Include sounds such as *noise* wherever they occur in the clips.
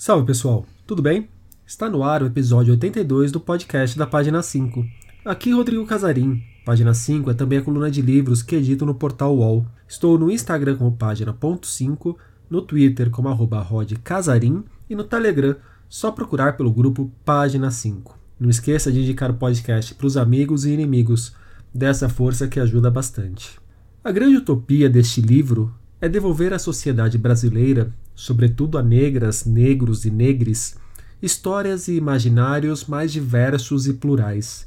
Salve pessoal, tudo bem? Está no ar o episódio 82 do podcast da página 5. Aqui Rodrigo Casarim. Página 5 é também a coluna de livros que edito no portal UOL. Estou no Instagram como página.5, no Twitter como arroba rodcasarim e no Telegram, só procurar pelo grupo Página 5. Não esqueça de indicar o podcast para os amigos e inimigos, dessa força que ajuda bastante. A grande utopia deste livro é devolver à sociedade brasileira, sobretudo a negras, negros e negres, histórias e imaginários mais diversos e plurais.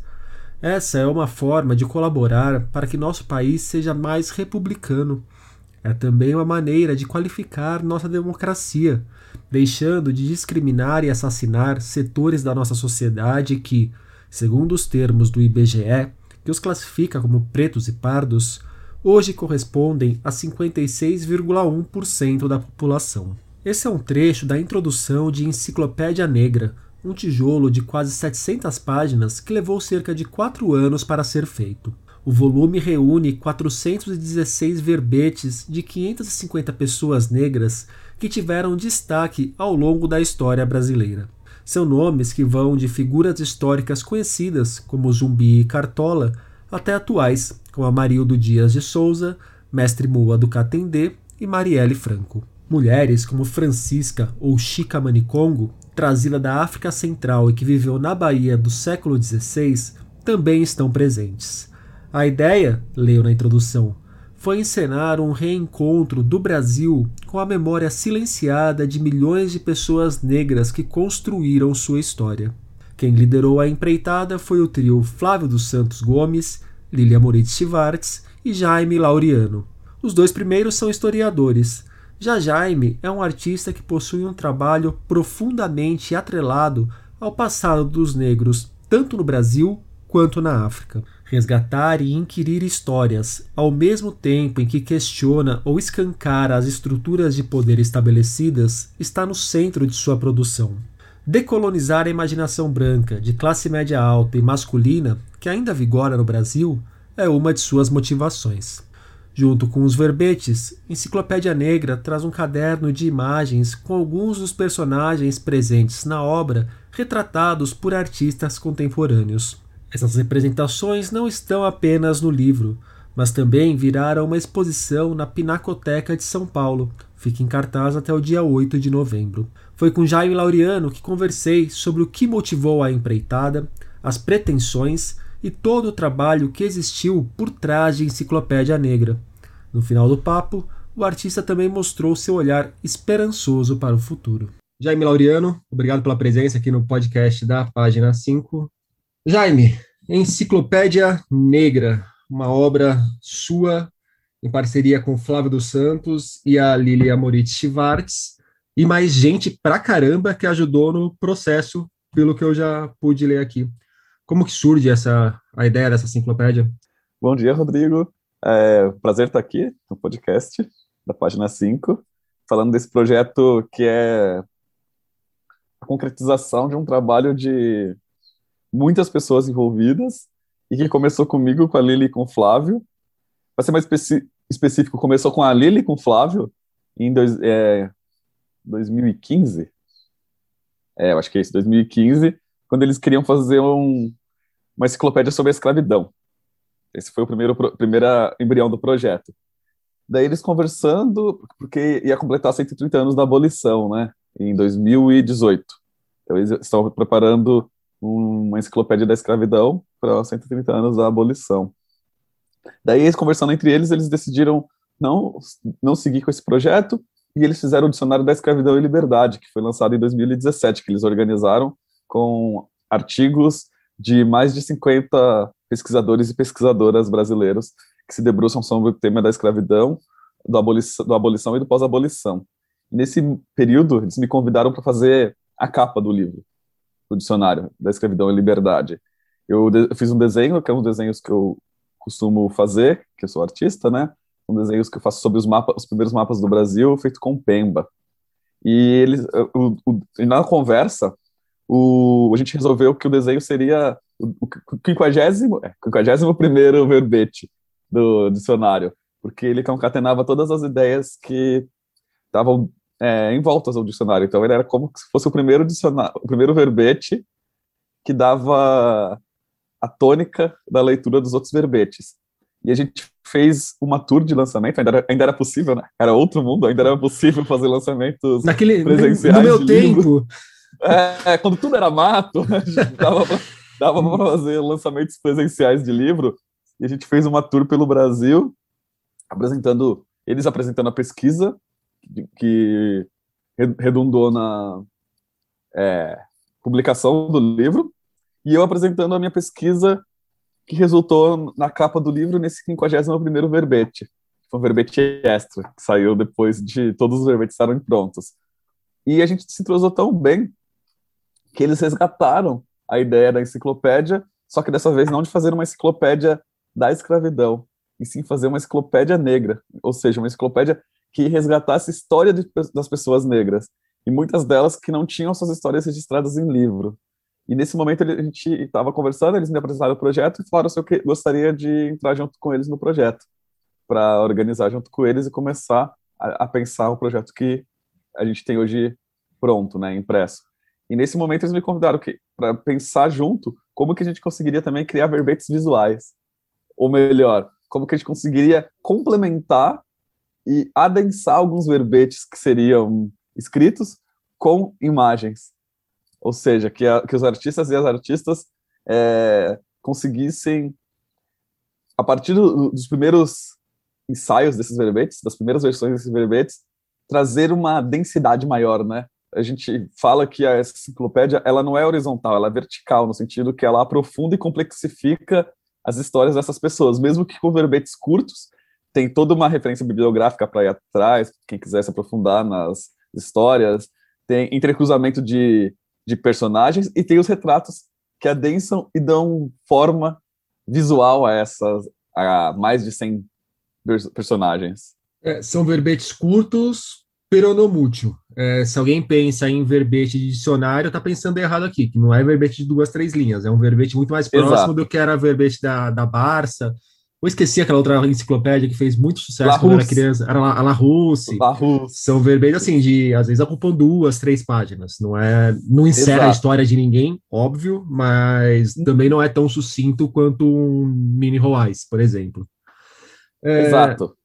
Essa é uma forma de colaborar para que nosso país seja mais republicano. É também uma maneira de qualificar nossa democracia, deixando de discriminar e assassinar setores da nossa sociedade que, segundo os termos do IBGE, que os classifica como pretos e pardos, hoje correspondem a 56,1% da população. Esse é um trecho da introdução de Enciclopédia Negra, um tijolo de quase 700 páginas que levou cerca de quatro anos para ser feito. O volume reúne 416 verbetes de 550 pessoas negras que tiveram destaque ao longo da história brasileira. São nomes que vão de figuras históricas conhecidas como Zumbi e Cartola até atuais, como Amarildo Dias de Souza, Mestre Moa do Catendê e Marielle Franco. Mulheres como Francisca ou Chica Manicongo, trazida da África Central e que viveu na Bahia do século XVI, também estão presentes. A ideia, leio na introdução, foi encenar um reencontro do Brasil com a memória silenciada de milhões de pessoas negras que construíram sua história. Quem liderou a empreitada foi o trio Flávio dos Santos Gomes, Lilia Moritz Schwartz e Jaime Laureano. Os dois primeiros são historiadores. Já Jaime é um artista que possui um trabalho profundamente atrelado ao passado dos negros, tanto no Brasil quanto na África. Resgatar e inquirir histórias, ao mesmo tempo em que questiona ou escancara as estruturas de poder estabelecidas, está no centro de sua produção. Decolonizar a imaginação branca, de classe média alta e masculina, que ainda vigora no Brasil, é uma de suas motivações. Junto com os verbetes, Enciclopédia Negra traz um caderno de imagens com alguns dos personagens presentes na obra retratados por artistas contemporâneos. Essas representações não estão apenas no livro, mas também viraram uma exposição na Pinacoteca de São Paulo, fica em cartaz até o dia 8 de novembro. Foi com Jaime Laureano que conversei sobre o que motivou a empreitada, as pretensões e todo o trabalho que existiu por trás de Enciclopédia Negra. No final do papo, o artista também mostrou seu olhar esperançoso para o futuro. Jaime Laureano, obrigado pela presença aqui no podcast da página 5. Jaime, Enciclopédia Negra, uma obra sua em parceria com Flávio dos Santos e a Lilia Moritz Schwartz, e mais gente pra caramba que ajudou no processo, pelo que eu já pude ler aqui. Como que surge essa a ideia dessa enciclopédia? Bom dia, Rodrigo. É prazer estar aqui no podcast da página 5, falando desse projeto que é a concretização de um trabalho de muitas pessoas envolvidas e que começou comigo, com a Lili e com o Flávio. Para ser mais específico, começou com a Lili e com o Flávio em dois, é, 2015. É, eu acho que é isso, 2015, quando eles queriam fazer um, uma enciclopédia sobre a escravidão. Esse foi o primeiro primeira embrião do projeto. Daí eles conversando, porque ia completar 130 anos da abolição, né, em 2018. Então eles estavam preparando uma enciclopédia da escravidão para 130 anos da abolição. Daí, eles conversando entre eles, eles decidiram não, não seguir com esse projeto e eles fizeram o Dicionário da Escravidão e Liberdade, que foi lançado em 2017, que eles organizaram com artigos de mais de 50 pesquisadores e pesquisadoras brasileiros que se debruçam sobre o tema da escravidão, do abolição, do abolição e do pós-abolição. Nesse período, eles me convidaram para fazer a capa do livro, do dicionário da escravidão e liberdade. Eu, eu fiz um desenho, que é um dos desenhos que eu costumo fazer, que eu sou artista, né? um desenhos que eu faço sobre os mapas, os primeiros mapas do Brasil, feito com Pemba. E eles, na conversa, o, a gente resolveu que o desenho seria o quinquagésimo, é, quinquagésimo primeiro verbete do dicionário, porque ele concatenava todas as ideias que estavam é, em voltas ao dicionário. Então ele era como se fosse o primeiro dicionário, o primeiro verbete que dava a tônica da leitura dos outros verbetes. E a gente fez uma tour de lançamento, ainda era, ainda era possível, né? Era outro mundo, ainda era possível fazer lançamentos Naquele, presenciais. No meu tempo. É, quando tudo era mato, *laughs* dava dava para fazer lançamentos presenciais de livro. E a gente fez uma tour pelo Brasil, apresentando, eles apresentando a pesquisa, que redundou na é, publicação do livro, e eu apresentando a minha pesquisa que resultou na capa do livro nesse 51º verbete. Foi um verbete extra, que saiu depois de todos os verbetes estarem prontos. E a gente se entrosou tão bem que eles resgataram a ideia da enciclopédia, só que dessa vez não de fazer uma enciclopédia da escravidão, e sim fazer uma enciclopédia negra, ou seja, uma enciclopédia que resgatasse a história de, das pessoas negras, e muitas delas que não tinham suas histórias registradas em livro. E nesse momento a gente estava conversando, eles me apresentaram o projeto e falaram se eu gostaria de entrar junto com eles no projeto, para organizar junto com eles e começar a, a, pensar o projeto que a gente tem hoje pronto, né, impresso. E nesse momento eles me convidaram para pensar junto como que a gente conseguiria também criar verbetes visuais, ou melhor, como que a gente conseguiria complementar e adensar alguns verbetes que seriam escritos com imagens. Ou seja, que, a, que os artistas e as artistas é, conseguissem, a partir do, dos primeiros ensaios desses verbetes, das primeiras versões desses verbetes, trazer uma densidade maior, né? A gente fala que a enciclopédia ela não é horizontal, ela é vertical, no sentido que ela aprofunda e complexifica as histórias dessas pessoas, mesmo que com verbetes curtos, tem toda uma referência bibliográfica para ir atrás, quem quiser se aprofundar nas histórias, tem entrecruzamento de de personagens e tem os retratos que adensam e dão forma visual a essas a mais de 100 personagens. É, são verbetes curtos, peronomútil. É, se alguém pensa em verbete de dicionário, está pensando errado aqui, que não é verbete de duas, três linhas, é um verbete muito mais próximo Exato. do que era verbete da, da Barça, eu esqueci aquela outra enciclopédia que fez muito sucesso La quando Russe. era criança. Era a La Russe. La Russe. São verbetes assim, de às vezes ocupam duas, três páginas. Não é, não encerra Exato. a história de ninguém, óbvio, mas também não é tão sucinto quanto um mini Roais, por exemplo. É, Exato.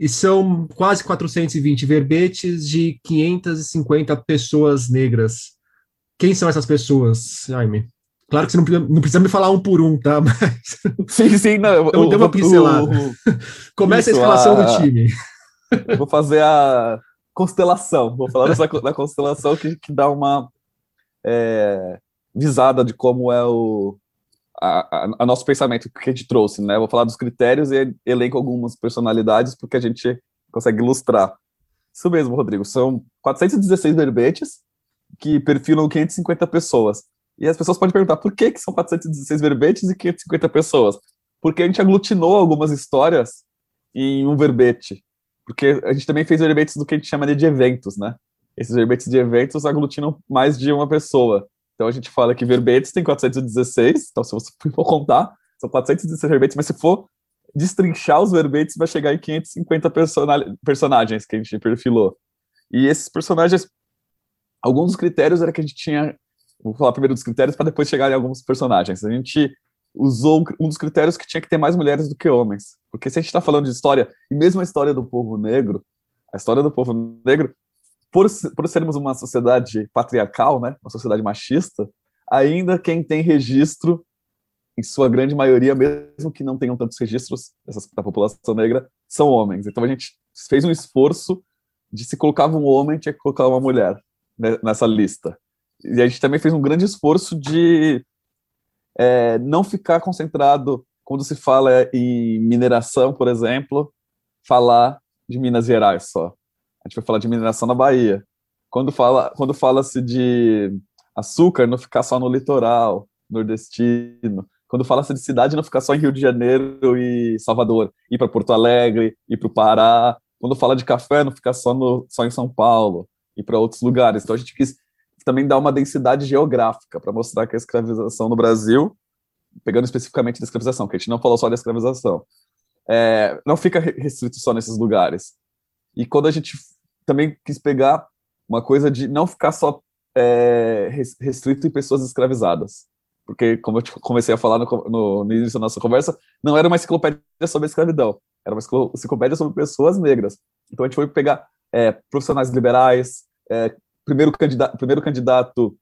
E são quase 420 verbetes de 550 pessoas negras. Quem são essas pessoas, Jaime? Claro que você não precisa, não precisa me falar um por um, tá? *laughs* Mas... Sim, sim, não. Então, deu uma pincelada. O, *laughs* Começa isso, a escalação a... do time. *laughs* Vou fazer a constelação. Vou falar dessa, da constelação que, que dá uma é, visada de como é o a, a, nosso pensamento que a gente trouxe, né? Vou falar dos critérios e elenco algumas personalidades porque a gente consegue ilustrar. Isso mesmo, Rodrigo. São 416 verbetes que perfilam 550 pessoas. E as pessoas podem perguntar por que, que são 416 verbetes e 550 pessoas? Porque a gente aglutinou algumas histórias em um verbete. Porque a gente também fez verbetes do que a gente chama de eventos, né? Esses verbetes de eventos aglutinam mais de uma pessoa. Então a gente fala que verbetes tem 416, então se você for contar, são 416 verbetes, mas se for destrinchar os verbetes, vai chegar em 550 personagens que a gente perfilou. E esses personagens, alguns dos critérios era que a gente tinha Vou falar primeiro dos critérios para depois chegar em alguns personagens. A gente usou um dos critérios que tinha que ter mais mulheres do que homens. Porque se a gente está falando de história, e mesmo a história do povo negro, a história do povo negro, por, por sermos uma sociedade patriarcal, né, uma sociedade machista, ainda quem tem registro, em sua grande maioria, mesmo que não tenham tantos registros dessas, da população negra, são homens. Então a gente fez um esforço de se colocava um homem, tinha que colocar uma mulher né, nessa lista. E a gente também fez um grande esforço de é, não ficar concentrado, quando se fala em mineração, por exemplo, falar de Minas Gerais só. A gente vai falar de mineração na Bahia. Quando fala, quando fala-se de açúcar, não ficar só no litoral nordestino. Quando fala-se de cidade, não ficar só em Rio de Janeiro e Salvador, ir para Porto Alegre, ir para o Pará. Quando fala de café, não ficar só, no, só em São Paulo, ir para outros lugares. Então a gente quis também dá uma densidade geográfica para mostrar que a escravização no Brasil, pegando especificamente da escravização, que a gente não falou só da escravização, é, não fica restrito só nesses lugares. E quando a gente também quis pegar uma coisa de não ficar só é, restrito em pessoas escravizadas. Porque, como eu comecei a falar no, no, no, início da nossa conversa, não era uma enciclopédia sobre escravidão, era uma enciclopédia sobre pessoas negras. Então a gente foi pegar é, profissionais liberais, é, primeiro, candidato, primeiro candidato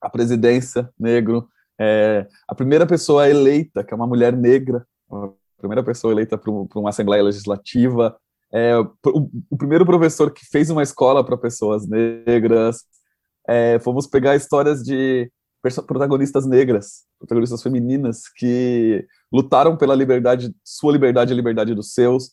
à presidência negro, é, a primeira pessoa eleita, que é uma mulher negra, a primeira pessoa eleita para uma Assembleia Legislativa, é, o, o, primeiro professor que fez uma escola para pessoas negras. É, fomos pegar histórias de protagonistas negras, protagonistas femininas que lutaram pela liberdade, sua liberdade e liberdade dos seus,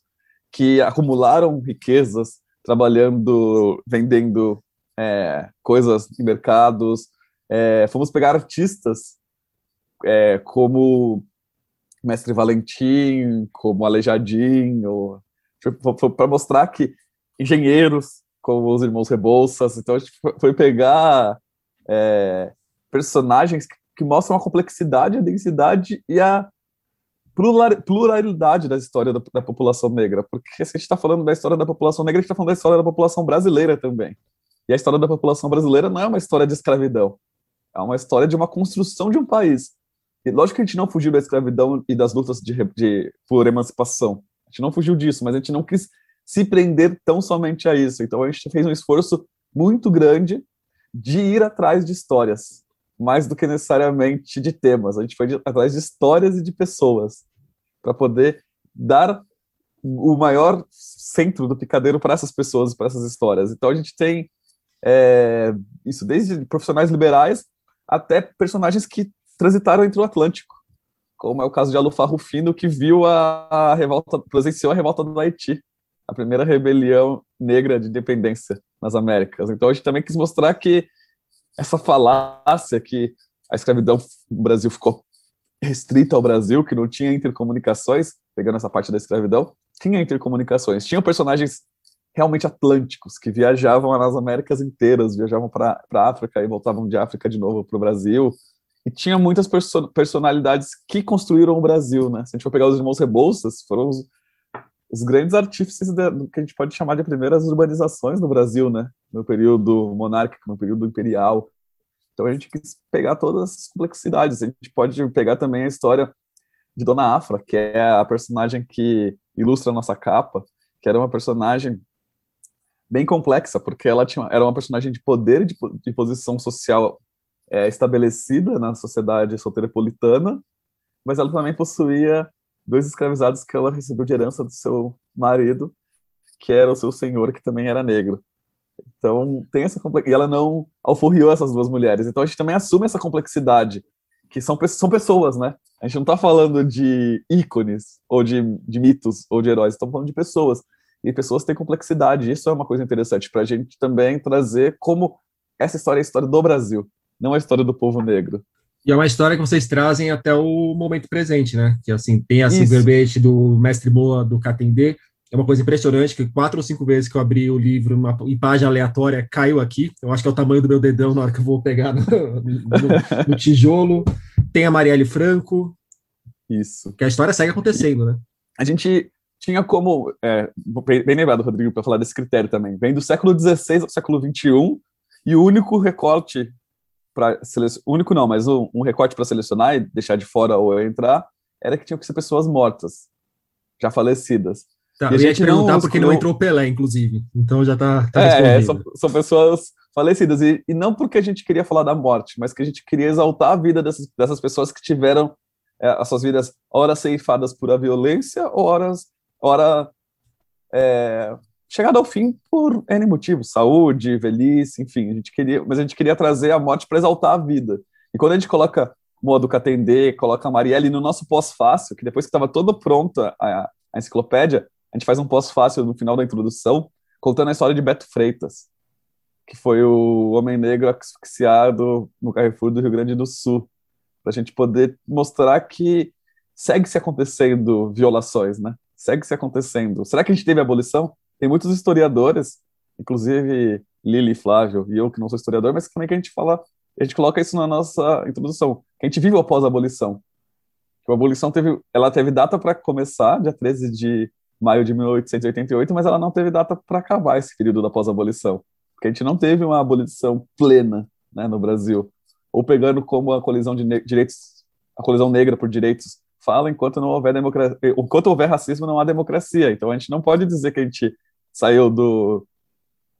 que acumularam riquezas trabalhando, vendendo é, coisas em mercados. É, fomos pegar artistas é, como Mestre Valentim, como Para mostrar que engenheiros, como os irmãos Rebouças, então a gente foi pegar é, personagens que, que, mostram a complexidade, a densidade e a pluralidade da história da, da população negra, porque se a gente está falando da história da população negra, a gente está falando da história da população brasileira também. E a história da população brasileira não é uma história de escravidão, é uma história de uma construção de um país. E lógico que a gente não fugiu da escravidão e das lutas de, de, por emancipação. A gente não fugiu disso, mas a gente não quis se prender tão somente a isso. Então a gente fez um esforço muito grande de ir atrás de histórias, mais do que necessariamente de temas. A gente foi atrás de histórias e de pessoas para poder dar o maior centro do picadeiro para essas pessoas, para essas histórias. Então a gente tem é, isso desde profissionais liberais até personagens que transitaram entre o Atlântico, como é o caso de Alufá Rufino, que viu a, a revolta, presenciou a revolta do Haiti, a primeira rebelião negra de independência nas Américas. Então a gente também quis mostrar que essa falácia que a escravidão no Brasil ficou restrita ao Brasil, que não tinha intercomunicações, pegando essa parte da escravidão, tinha intercomunicações, tinham personagens realmente atlânticos, que viajavam nas Américas inteiras, viajavam para a África e voltavam de África de novo para o Brasil, e tinha muitas perso personalidades que construíram o Brasil, né? Se a gente for pegar os irmãos Rebouças, foram os, os grandes artífices do que a gente pode chamar de primeiras urbanizações no Brasil, né? No período monárquico, no período imperial. Então a gente quis pegar todas essas complexidades. A gente pode pegar também a história de Dona Afra, que é a personagem que ilustra a nossa capa, que era uma personagem bem complexa, porque ela tinha, era uma personagem de poder e de, de posição social é, estabelecida na sociedade soteropolitana, mas ela também possuía dois escravizados que ela recebeu de herança do seu marido, que era o seu senhor, que também era negro. Então, tem essa complexidade. E ela não alforriou essas duas mulheres. Então, a gente também assume essa complexidade, que são, são pessoas, né? A gente não está falando de ícones, ou de, de mitos, ou de heróis, estamos falando de pessoas e pessoas têm complexidade. Isso é uma coisa interessante para a gente também trazer como essa história é a história do Brasil, não a história do povo negro. E é uma história que vocês trazem até o momento presente, né? Que assim, tem assim, o verbete do Mestre Moa do Catendê. É uma coisa impressionante, que quatro ou cinco vezes que eu abri o livro uma, em página aleatória, caiu aqui. Eu acho que é o tamanho do meu dedão na hora que eu vou pegar no, no, no *laughs* tijolo. Tem a Marielle Franco. Isso. Que a história segue acontecendo, né? A gente tinha como, é, bem lembrado, Rodrigo, para falar desse critério também, vem do século XVI ao século XXI, e o único recorte para selecionar, único não, mas um, um recorte para selecionar e deixar de fora ou entrar, era que tinham que ser pessoas mortas, já falecidas. Tá, eu ia te perguntar não porque não entrou Pelé, inclusive, então já tá, tá é, são, são, pessoas falecidas, e, e não porque a gente queria falar da morte, mas que a gente queria exaltar a vida dessas, dessas pessoas que tiveram é, as suas vidas horas ceifadas por a violência, horas hora é, chegada ao fim por N motivos, saúde, velhice, enfim, a gente queria, mas a gente queria trazer a morte para exaltar a vida. E quando a gente coloca Moa Catendê, coloca a Marielle no nosso pós-fácil, que depois que estava todo pronta a, a enciclopédia, a gente faz um pós-fácil no final da introdução, contando a história de Beto Freitas, que foi o homem negro asfixiado no Carrefour do Rio Grande do Sul, para a gente poder mostrar que segue se acontecendo violações, né? segue se acontecendo. Será que a gente teve abolição? Tem muitos historiadores, inclusive Lili Flávio e eu, que não sou historiador, mas também que a gente fala, a gente coloca isso na nossa introdução, que a gente vive após a abolição. A abolição teve, ela teve data para começar, dia 13 de maio de 1888, mas ela não teve data para acabar esse período da pós-abolição. porque a gente não teve uma abolição plena né, no Brasil, ou pegando como a colisão de direitos, a colisão negra por direitos fala, enquanto não houver democracia, enquanto houver racismo não há democracia. Então a gente não pode dizer que a gente saiu do,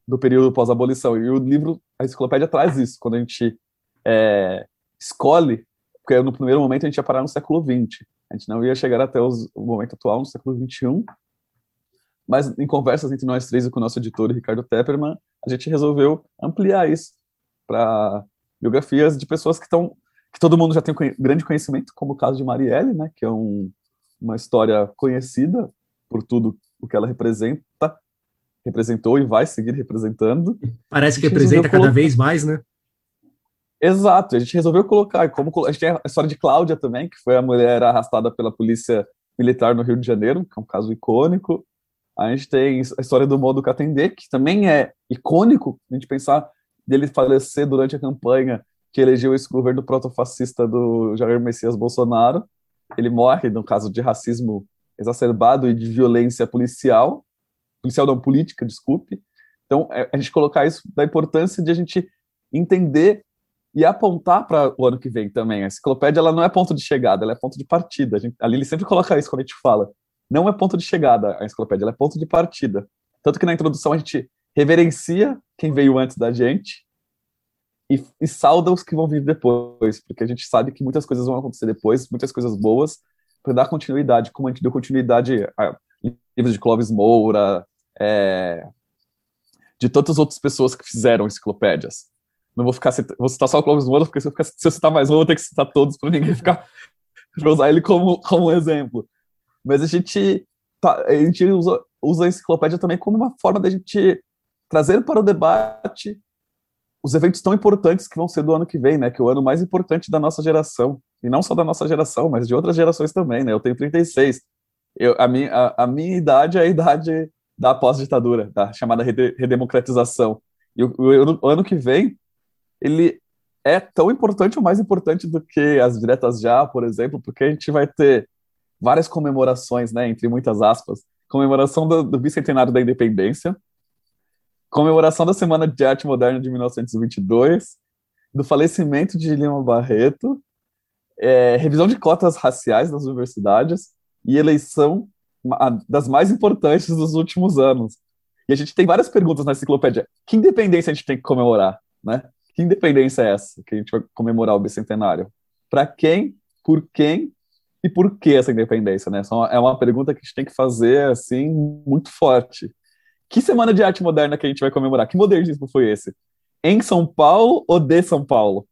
do período pós-abolição. E o livro, a enciclopédia traz isso, quando a gente é, escolhe, porque no primeiro momento a gente ia parar no século XX, a gente não ia chegar até os, o momento atual, no século XXI, mas em conversas entre nós três e com o nosso editor, Ricardo Tepperman, a gente resolveu ampliar isso para biografias de pessoas que estão que todo mundo já tem grande conhecimento, como o caso de Marielle, né, que é um, uma história conhecida por tudo o que ela representa, representou e vai seguir representando. Parece que representa cada vez mais, né? Exato, a gente resolveu colocar, como a gente tem a história de Cláudia também, que foi a mulher arrastada pela polícia militar no Rio de Janeiro, que é um caso icônico. A gente tem a história do Modo Catendê, que também é icônico, a gente pensar dele falecer durante a campanha que elegeu esse governo protofascista do Jair Messias Bolsonaro. Ele morre no caso de racismo exacerbado e de violência policial, policial não política, desculpe. Então, é, a gente colocar isso da importância de a gente entender e apontar para o ano que vem também. A enciclopédia ela não é ponto de chegada, ela é ponto de partida. A, gente, Lili sempre coloca isso quando a gente fala. Não é ponto de chegada a enciclopédia, ela é ponto de partida. Tanto que na introdução a gente reverencia quem veio antes da gente e, e sauda os que vão vir depois, porque a gente sabe que muitas coisas vão acontecer depois, muitas coisas boas, para dar continuidade, como a gente deu continuidade a livros de Clóvis Moura, é, de tantas outras pessoas que fizeram enciclopédias. Não vou ficar vou citar só o Clóvis Moura, porque se eu, ficar, se eu citar mais um, eu vou ter que citar todos para ninguém *laughs* ficar para usar ele como, como exemplo. Mas a gente tá, a gente usa, usa a enciclopédia também como uma forma da gente trazer para o debate os eventos tão importantes que vão ser do ano que vem, né? Que é o ano mais importante da nossa geração. E não só da nossa geração, mas de outras gerações também, né? Eu tenho 36. Eu, a, minha, a, a minha idade é a idade da pós-ditadura, da chamada redemocratização. E o, o, o, ano que vem, ele é tão importante ou mais importante do que as diretas já, por exemplo, porque a gente vai ter várias comemorações, né? Entre muitas aspas. Comemoração do, do bicentenário da independência, comemoração da Semana de Arte Moderna de 1922, do falecimento de Lima Barreto, é, revisão de cotas raciais nas universidades e eleição das mais importantes dos últimos anos. E a gente tem várias perguntas na enciclopédia. Que independência a gente tem que comemorar, né? Que independência é essa que a gente vai comemorar o bicentenário? Para quem, por quem e por que essa independência, né? É uma pergunta que a gente tem que fazer assim muito forte. Que semana de arte moderna que a gente vai comemorar? Que modernismo foi esse? Em São Paulo ou de São Paulo?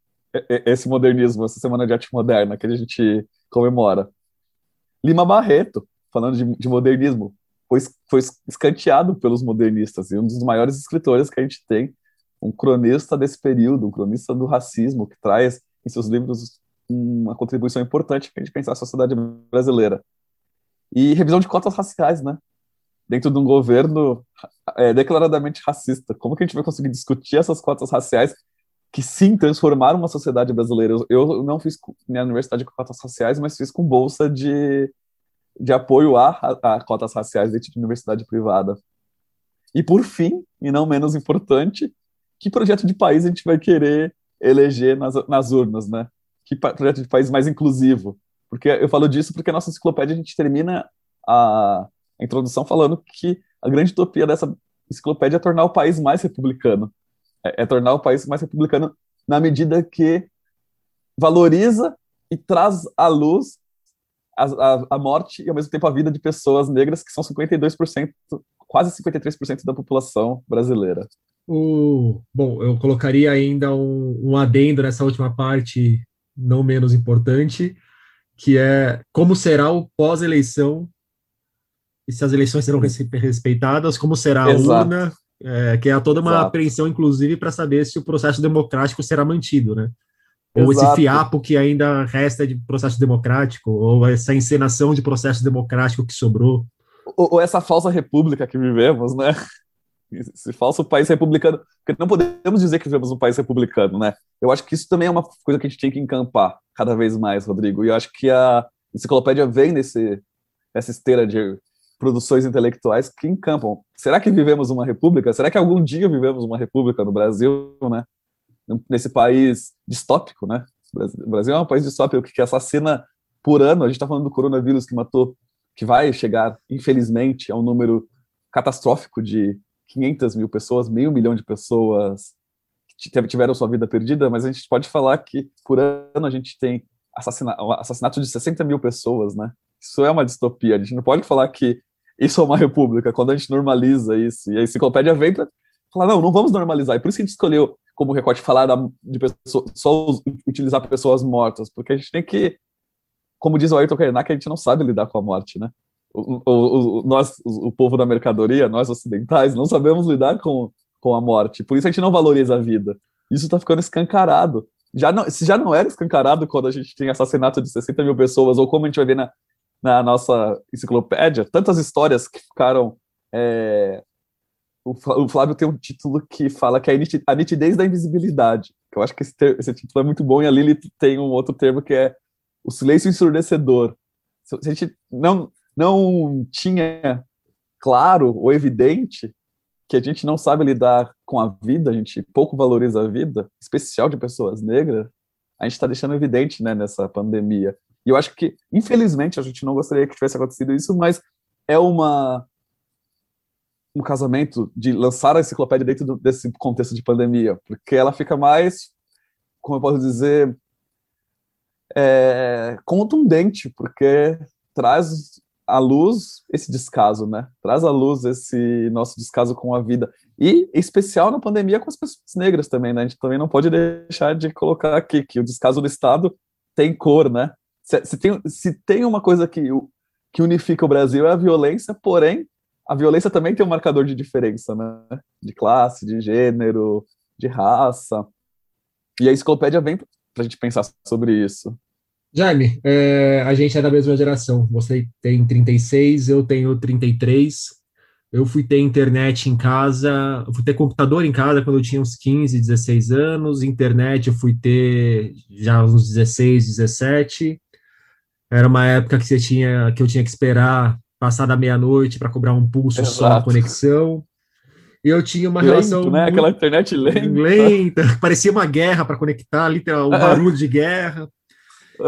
Esse modernismo, essa semana de arte moderna que a gente comemora. Lima Barreto, falando de, de modernismo, foi, foi escanteado pelos modernistas e um dos maiores escritores que a gente tem, um cronista desse período, um cronista do racismo, que traz em seus livros uma contribuição importante para a gente pensar a sociedade brasileira. E revisão de cotas raciais, né? dentro de um governo é, declaradamente racista. Como que a gente vai conseguir discutir essas cotas raciais que sim transformaram uma sociedade brasileira? Eu não fiz minha universidade com cotas raciais, mas fiz com bolsa de, de apoio a, a, cotas raciais dentro de universidade privada. E por fim, e não menos importante, que projeto de país a gente vai querer eleger nas, nas urnas, né? Que projeto de país mais inclusivo? Porque eu falo disso porque a nossa enciclopédia a gente termina a, a introdução falando que a grande utopia dessa enciclopédia é tornar o país mais republicano. É, é tornar o país mais republicano na medida que valoriza e traz à luz a, a, a, morte e ao mesmo tempo a vida de pessoas negras que são 52%, quase 53% da população brasileira. O, bom, eu colocaria ainda um, um adendo nessa última parte, não menos importante, que é como será o pós-eleição e se as eleições serão respeitadas, como será a Exato. urna, é, que é toda uma Exato. apreensão, inclusive, para saber se o processo democrático será mantido, né? Ou Exato. esse fiapo que ainda resta de processo democrático, ou essa encenação de processo democrático que sobrou. Ou, ou essa falsa república que vivemos, né? Esse falso país republicano. Porque não podemos dizer que vivemos um país republicano, né? Eu acho que isso também é uma coisa que a gente tem que encampar cada vez mais, Rodrigo. E eu acho que a enciclopédia vem nesse, nessa esteira de produções intelectuais que encampam. Será que vivemos uma república? Será que algum dia vivemos uma república no Brasil, né? Nesse país distópico, né? O Brasil é um país distópico que assassina por ano. A gente está falando do coronavírus que matou, que vai chegar, infelizmente, a um número catastrófico de 500 mil pessoas, meio milhão de pessoas que tiveram sua vida perdida, mas a gente pode falar que por ano a gente tem assassina assassinato de 60 mil pessoas, né? Isso é uma distopia. A gente não pode falar que isso é uma república quando a gente normaliza isso. E a enciclopédia vem para falar, não, não vamos normalizar. E por isso que a gente escolheu como recorte falar de pessoas, só utilizar pessoas mortas, porque a gente tem que, como diz o Ayrton Krenak, a gente não sabe lidar com a morte, né? O, o, o, nós, o povo da mercadoria, nós ocidentais, não sabemos lidar com, com a morte. Por isso a gente não valoriza a vida. Isso está ficando escancarado. Já não, se já não era escancarado quando a gente tem assassinato de 60 mil pessoas, ou como a gente vai ver na, na nossa enciclopédia, tantas histórias que ficaram. É, o Flávio tem um título que fala que é a nitidez da invisibilidade. Eu acho que esse, ter, esse título é muito bom, e a Lili tem um outro termo que é o silêncio ensurdecedor. Se a gente não, não tinha claro ou evidente que a gente não sabe lidar com a vida, a gente pouco valoriza a vida, especial de pessoas negras, a gente está deixando evidente né, nessa pandemia. E eu acho que, infelizmente, a gente não gostaria que tivesse acontecido isso, mas é uma um casamento de lançar a enciclopédia dentro do, desse contexto de pandemia, porque ela fica mais, como eu posso dizer, é, contundente, porque traz à luz esse descaso, né? Traz à luz esse nosso descaso com a vida. E, em especial, na pandemia com as pessoas negras também, né? A gente também não pode deixar de colocar aqui que o descaso do Estado tem cor, né? Se, se, tem, se tem uma coisa que, que unifica o Brasil é a violência, porém, a violência também tem um marcador de diferença, né? De classe, de gênero, de raça. E a enciclopédia vem para a gente pensar sobre isso. Jaime, é, a gente é da mesma geração. Você tem 36, eu tenho 33. Eu fui ter internet em casa, fui ter computador em casa quando eu tinha uns 15, 16 anos. Internet eu fui ter já uns 16, 17. Era uma época que você tinha que eu tinha que esperar passar da meia-noite para cobrar um pulso Exato. só a conexão. E eu tinha uma Lento, relação né? Aquela internet lenta. lenta, *laughs* parecia uma guerra para conectar, ali um barulho de guerra.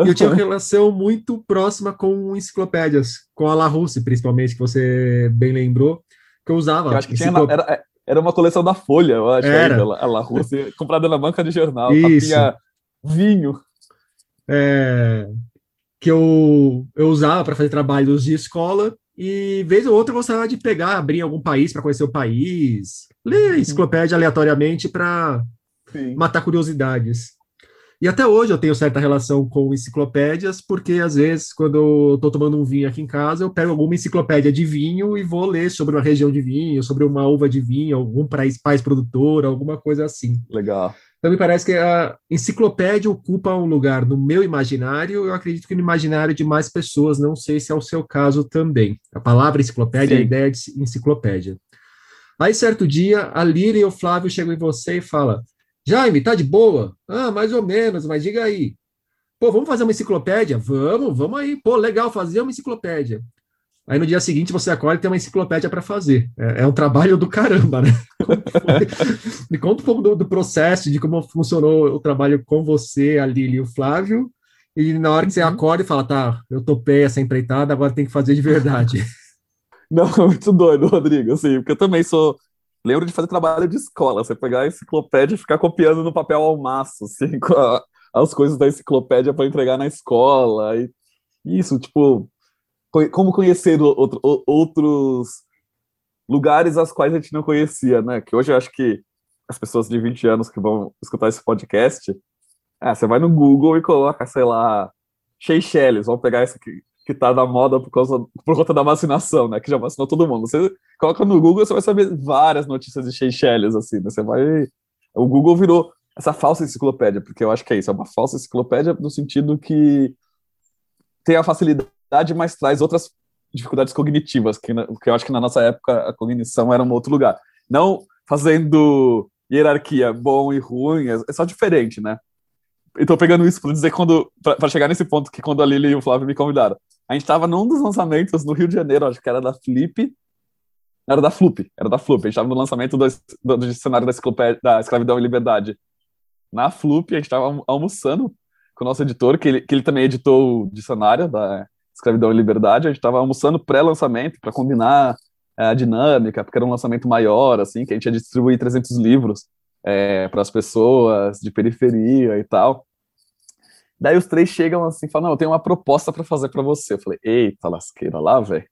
E eu tinha uma relação muito próxima com enciclopédias, com a La Russe, principalmente, que você bem lembrou, que eu usava. Eu acho que enciclop... tinha, era, era uma coleção da Folha, eu acho, era. a La Russe, comprada na banca de jornal, Isso. tinha vinho. É, que eu, eu usava para fazer trabalhos de escola e vez ou outra eu gostava de pegar, abrir algum país para conhecer o país, ler a uhum. enciclopédia aleatoriamente para matar curiosidades. E até hoje eu tenho certa relação com enciclopédias, porque às vezes, quando eu estou tomando um vinho aqui em casa, eu pego alguma enciclopédia de vinho e vou ler sobre uma região de vinho, sobre uma uva de vinho, algum país, país produtor, alguma coisa assim. Legal. Então, me parece que a enciclopédia ocupa um lugar no meu imaginário, eu acredito que no imaginário de mais pessoas, não sei se é o seu caso também. A palavra enciclopédia, Sim. a ideia de enciclopédia. Aí, certo dia, a Líria e o Flávio chegam em você e falam: Jaime, tá de boa? Ah, mais ou menos, mas diga aí. Pô, vamos fazer uma enciclopédia? Vamos, vamos aí. Pô, legal, fazer uma enciclopédia. Aí no dia seguinte você acorda e tem uma enciclopédia para fazer. É, é, um trabalho do caramba, né? *laughs* Me conta um pouco do, do, processo, de como funcionou o trabalho com você, a Lili e o Flávio. E na hora que você uhum. acorda e fala, tá, eu topei essa empreitada, agora tem que fazer de verdade. *laughs* Não, é muito doido, Rodrigo, assim, porque eu também sou. Lembro de fazer trabalho de escola, você pegar a enciclopédia e ficar copiando no papel ao maço, assim, *laughs* a, as coisas da enciclopédia para entregar na escola. E isso, tipo, como conhecer outro, outros lugares aos quais a gente não conhecia, né? Que hoje eu acho que as pessoas de 20 anos que vão escutar esse podcast, é, você vai no Google e coloca, sei lá, Seychelles, vamos pegar esse aqui que tá na moda por, causa, por conta da vacinação, né? Que já vacinou todo mundo. Você coloca no Google, você vai saber várias notícias de Seychelles, assim, né? Você vai... O Google virou essa falsa enciclopédia, porque eu acho que é isso, é uma falsa enciclopédia no sentido que tem a facilidade mas traz outras dificuldades cognitivas, que, que eu acho que na nossa época a cognição era um outro lugar. Não fazendo hierarquia bom e ruim, é, é só diferente, né? Então pegando isso para dizer quando para chegar nesse ponto que quando a Lili e o Flávio me convidaram. a gente estava num dos lançamentos no Rio de Janeiro, acho que era da Flip, era da Flup, era da Flup, a gente estava no lançamento do, do, do dicionário da, da Escravidão e Liberdade na Flup, a gente estava almoçando com o nosso editor, que ele, que ele também editou o dicionário da Escravidão e Liberdade, a gente estava almoçando pré-lançamento para combinar é, a dinâmica, porque era um lançamento maior, assim, que a gente ia distribuir 300 livros é, para as pessoas de periferia e tal. Daí os três chegam assim e falam: Não, eu tenho uma proposta para fazer para você. Eu falei: Eita, lasqueira lá, velho.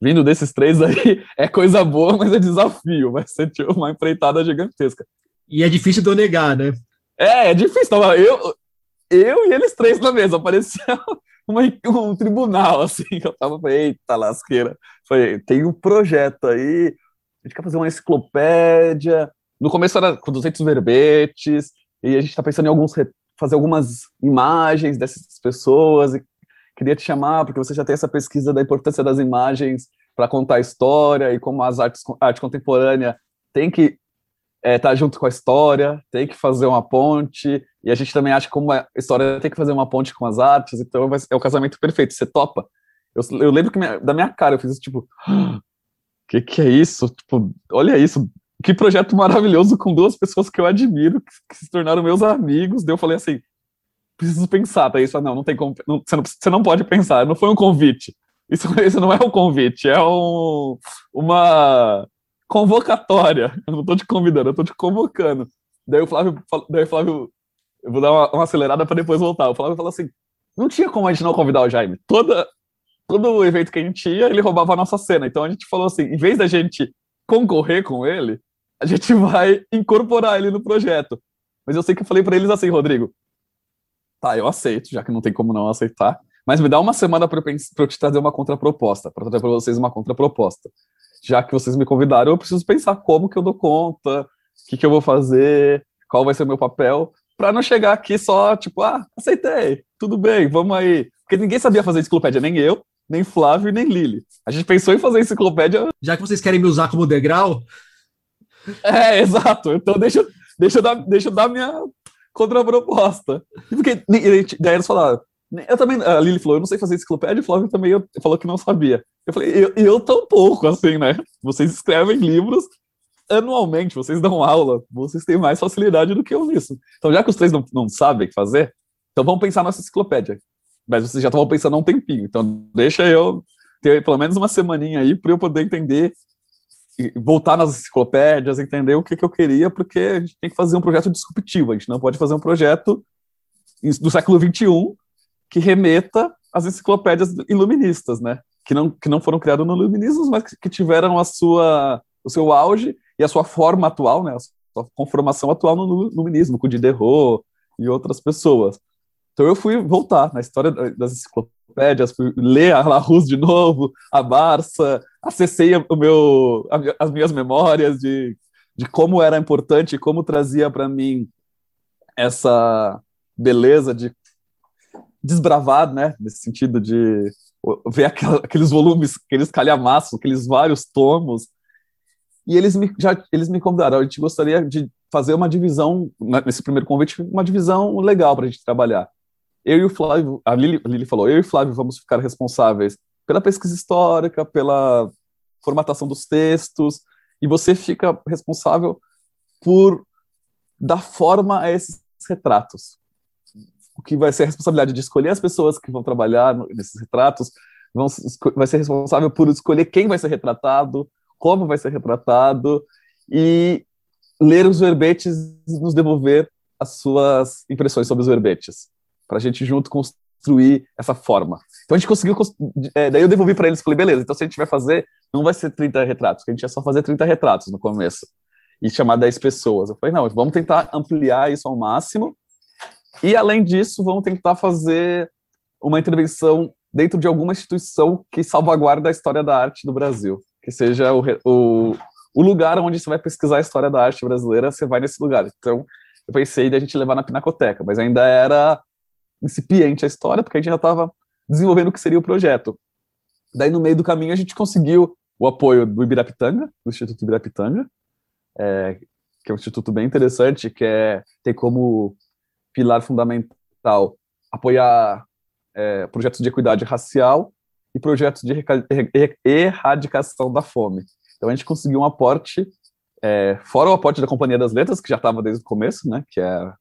Vindo desses três aí, *laughs* é coisa boa, mas é desafio. Vai ser tipo, uma empreitada gigantesca. E é difícil de eu negar, né? É, é difícil. Tava eu, eu e eles três na mesa. Parecia uma, um tribunal, *laughs* assim. Eu tava, eita, lasqueira. Falei, tem um projeto aí, a gente quer fazer uma enciclopédia. No começo era com 200 verbetes, e a gente tá pensando em alguns fazer algumas imagens dessas pessoas e queria te chamar porque você já tem essa pesquisa da importância das imagens para contar a história e como as artes arte contemporânea tem que é, tá junto com a história, tem que fazer uma ponte e a gente também acha como a história tem que fazer uma ponte com as artes, então é o casamento perfeito. Você topa? Eu, eu lembro que minha, da minha cara eu fiz isso tipo, ah, que que é isso? Tipo, olha isso, que projeto maravilhoso com duas pessoas que eu admiro, que, que se tornaram meus amigos. Daí eu falei assim, preciso pensar. Daí isso, não, não tem como, não, você, não, você não pode pensar, não foi um convite. Isso, *laughs* isso não é um convite, é um, uma convocatória. Eu não estou te convidando, eu estou te convocando. Daí o Flávio, daí o Flávio, eu vou dar uma, uma acelerada para depois voltar. O Flávio falou assim, não tinha como a gente não convidar o Jaime. Toda, todo evento que a gente ia, ele roubava a nossa cena. Então a gente falou assim, em vez da gente concorrer com ele, a gente vai incorporar ele no projeto. Mas eu sei que eu falei para eles assim, Rodrigo, tá, eu aceito, já que não tem como não aceitar, mas me dá uma semana para eu, eu, te trazer uma contraproposta, para trazer para vocês uma contraproposta. Já que vocês me convidaram, eu preciso pensar como que eu dou conta, o que, que eu vou fazer, qual vai ser o meu papel, para não chegar aqui só, tipo, ah, aceitei, tudo bem, vamos aí. Porque ninguém sabia fazer enciclopédia, nem eu, nem Flávio, nem Lili. A gente pensou em fazer enciclopédia. Já que vocês querem me usar como degrau, é, exato. Então deixa, deixa, eu, dar, deixa eu dar minha contraproposta. Porque daí eles falaram, eu também, a Lili falou, eu não sei fazer enciclopédia, e o Flávio também eu, falou que não sabia. Eu falei, eu, eu pouco assim, né? Vocês escrevem livros anualmente, vocês dão aula, vocês têm mais facilidade do que eu nisso. Então, já que os três não, não sabem fazer, então vamos pensar nessa enciclopédia. Mas vocês já estavam pensando há um tempinho, então deixa eu ter pelo menos uma semaninha aí para eu poder entender voltar nas enciclopédias, entender o que, que eu queria, porque a gente tem que fazer um projeto disruptivo, a gente não pode fazer um projeto do século XXI que remeta às enciclopédias iluministas, né? Que não, que não foram criadas no iluminismo, mas que tiveram a sua, o seu auge e a sua forma atual, né? A sua conformação atual no iluminismo, com Diderot e outras pessoas. Então eu fui voltar na história das enciclopédias, fui ler a Larousse de novo, a Barça, acessei o meu, as minhas memórias de, de como era importante, como trazia para mim essa beleza de desbravar, né, nesse sentido de ver aqueles volumes, aqueles calhamaços, aqueles vários tomos, e eles me, já, eles me convidaram, a gente gostaria de fazer uma divisão, nesse primeiro convite, uma divisão legal para a gente trabalhar eu e o Flávio, a Lili, a Lili falou, eu e o Flávio vamos ficar responsáveis pela pesquisa histórica, pela formatação dos textos, e você fica responsável por dar forma a esses retratos. Que vai ser a responsabilidade de escolher as pessoas que vão trabalhar nesses retratos, vão, vai ser responsável por escolher quem vai ser retratado, como vai ser retratado, e ler os verbetes e nos devolver as suas impressões sobre os verbetes para a gente junto construir essa forma. Então a gente conseguiu, é, daí eu devolvi para eles, falei, beleza, então se a gente vai fazer, não vai ser 30 retratos, a gente ia só fazer 30 retratos no começo, e chamar 10 pessoas. Eu falei, não, vamos tentar ampliar isso ao máximo, e além disso, vamos tentar fazer uma intervenção dentro de alguma instituição que salvaguarda a história da arte do Brasil, que seja o, o, o lugar onde você vai pesquisar a história da arte brasileira, você vai nesse lugar. Então, eu pensei da gente levar na Pinacoteca, mas ainda era incipiente a história, porque a gente já estava desenvolvendo o que seria o projeto. Daí, no meio do caminho, a gente conseguiu o apoio do Ibirapitanga, do Instituto Ibirapitanga, é, que é um instituto bem interessante, que é, tem como pilar fundamental apoiar é, projetos de equidade racial e projetos de erradicação da fome. Então a gente conseguiu um aporte, é, fora o aporte da Companhia das Letras, que já estava desde o começo, né, que é